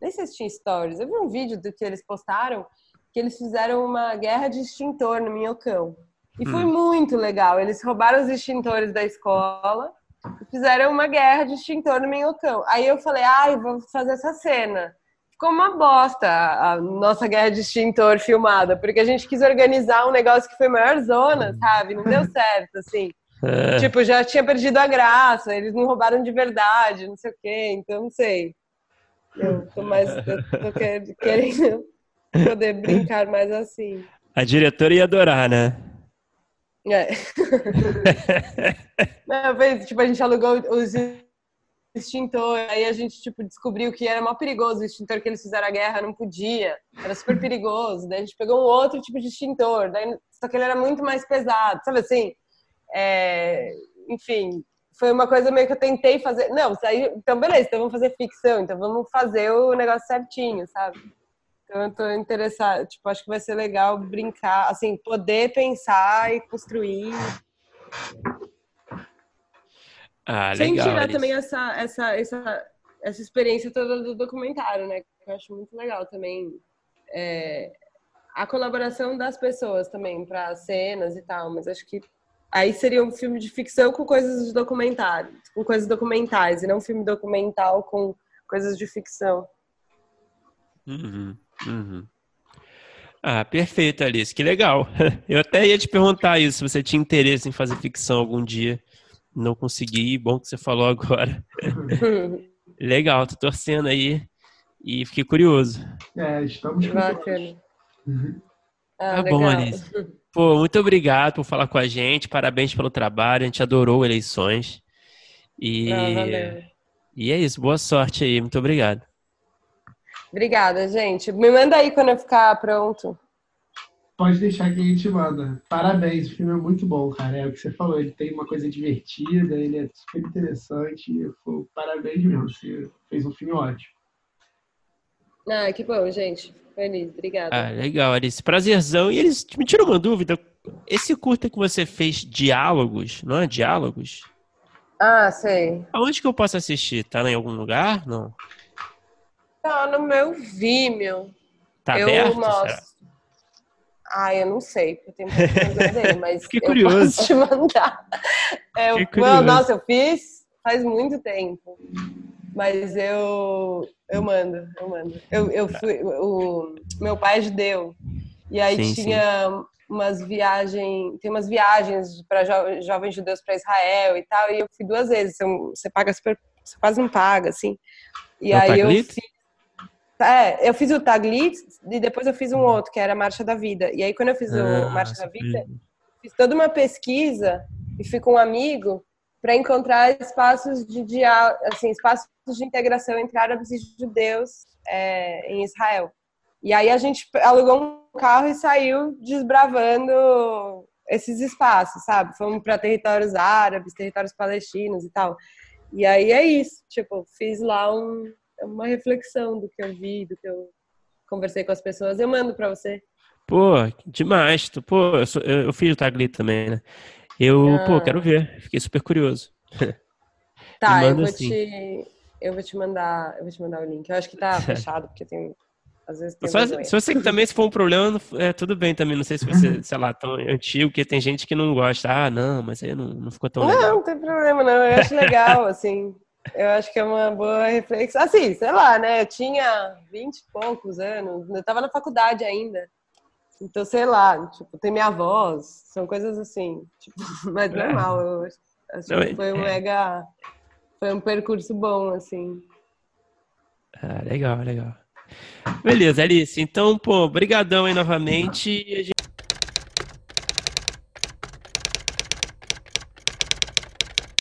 nem sei se tinha stories, eu vi um vídeo do que eles postaram, que eles fizeram uma guerra de extintor no Minhocão. E foi hum. muito legal. Eles roubaram os extintores da escola fizeram uma guerra de extintor no Minhocão. Aí eu falei, ai, vou fazer essa cena. Ficou uma bosta a nossa guerra de extintor filmada, porque a gente quis organizar um negócio que foi maior zona, sabe? Não deu certo, assim. É. Tipo, já tinha perdido a graça, eles não roubaram de verdade, não sei o quê, então não sei. Eu tô mais. Eu tô querendo poder brincar mais assim. A diretora ia adorar, né? É. Não, fez, tipo, a gente alugou os extintores, aí a gente, tipo, descobriu que era mó perigoso o extintor que eles fizeram a guerra, não podia, era super perigoso, daí a gente pegou um outro tipo de extintor, daí, só que ele era muito mais pesado, sabe assim? É, enfim, foi uma coisa meio que eu tentei fazer, não, aí, então beleza, então vamos fazer ficção, então vamos fazer o negócio certinho, sabe? Então eu tô interessada, tipo, acho que vai ser legal brincar, assim, poder pensar e construir. Ah, Sem legal. Tirar também essa, essa, essa, essa experiência toda do documentário, né? Eu acho muito legal também. É, a colaboração das pessoas também para cenas e tal, mas acho que Aí seria um filme de ficção com coisas de documentário, com coisas documentais, e não um filme documental com coisas de ficção. Uhum, uhum. Ah, perfeito, Alice. Que legal. Eu até ia te perguntar isso, se você tinha interesse em fazer ficção algum dia. Não consegui, bom que você falou agora. legal, tô torcendo aí e fiquei curioso. É, estamos Bacana. Uhum. Ah, tá legal. bom, Alice. Pô, muito obrigado por falar com a gente. Parabéns pelo trabalho. A gente adorou eleições. E, Ah, valeu. e é isso. Boa sorte aí. Muito obrigado. Obrigada, gente. Me manda aí quando eu ficar pronto. Pode deixar que a gente manda. Parabéns, o filme é muito bom, cara. É o que você falou, ele tem uma coisa divertida, ele é super interessante. Pô, parabéns mesmo, você fez um filme ótimo. Ah, que bom, gente. Feliz, obrigada. Ah, legal, Alice. Prazerzão. E eles me tiram uma dúvida. Esse curta que você fez, Diálogos, não é? Diálogos? Ah, sei. Aonde que eu posso assistir? Tá em algum lugar? Não. Tá no meu Vimeo. Tá eu aberto? mostro. será? Ah, eu não sei, porque eu tenho dele, mas Fiquei eu curioso. posso te mandar. É, eu, Fiquei Well, curioso. nossa, eu fiz faz muito tempo. Mas eu eu mando, eu mando. Eu, eu fui, o meu pai é judeu. E aí Sim, sim. tinha umas viagens, tem umas viagens para jo, jovens judeus para Israel e tal, e eu fui duas vezes. Você, paga super, você quase não paga assim. E É o aí eu fiz é, eu fiz o Taglit e depois eu fiz um outro, que era a Marcha da Vida. E aí, quando eu fiz o Ah, Marcha da Vida, fiz toda uma pesquisa e fui com um amigo para encontrar espaços de diálogo, assim, espaços de integração entre árabes e judeus é, em Israel. E aí a gente alugou um carro e saiu desbravando esses espaços, sabe? Fomos para territórios árabes, territórios palestinos e tal. E aí é isso, tipo, fiz lá um, uma reflexão do que eu vi, do que eu conversei com as pessoas. Eu mando para você. Pô, demais. Tu- Pô, eu, sou- eu, eu fiz o Taglit também, né? Eu, pô, Ah. quero ver. Fiquei super curioso. Tá, eu vou sim. te eu vou te mandar, eu vou te mandar o link. Eu acho que tá fechado porque tem às vezes tem Só, se você também, se for um problema, não- é, tudo bem também. Não sei se você, sei lá, tão antigo, porque tem gente que não gosta. Ah, não, mas aí não, não ficou tão Não, legal. não tem problema não. Eu acho legal assim. Eu acho que é uma boa reflexão. Assim, sei lá, né? Eu tinha vinte e poucos anos, eu tava na faculdade ainda. Então, sei lá, tipo, tem minha voz, são coisas assim, tipo, mas É. normal, eu acho, acho Não, que foi um é. mega foi um percurso bom, assim. Ah, legal, legal. Beleza, Alice. Então, pô, brigadão aí novamente.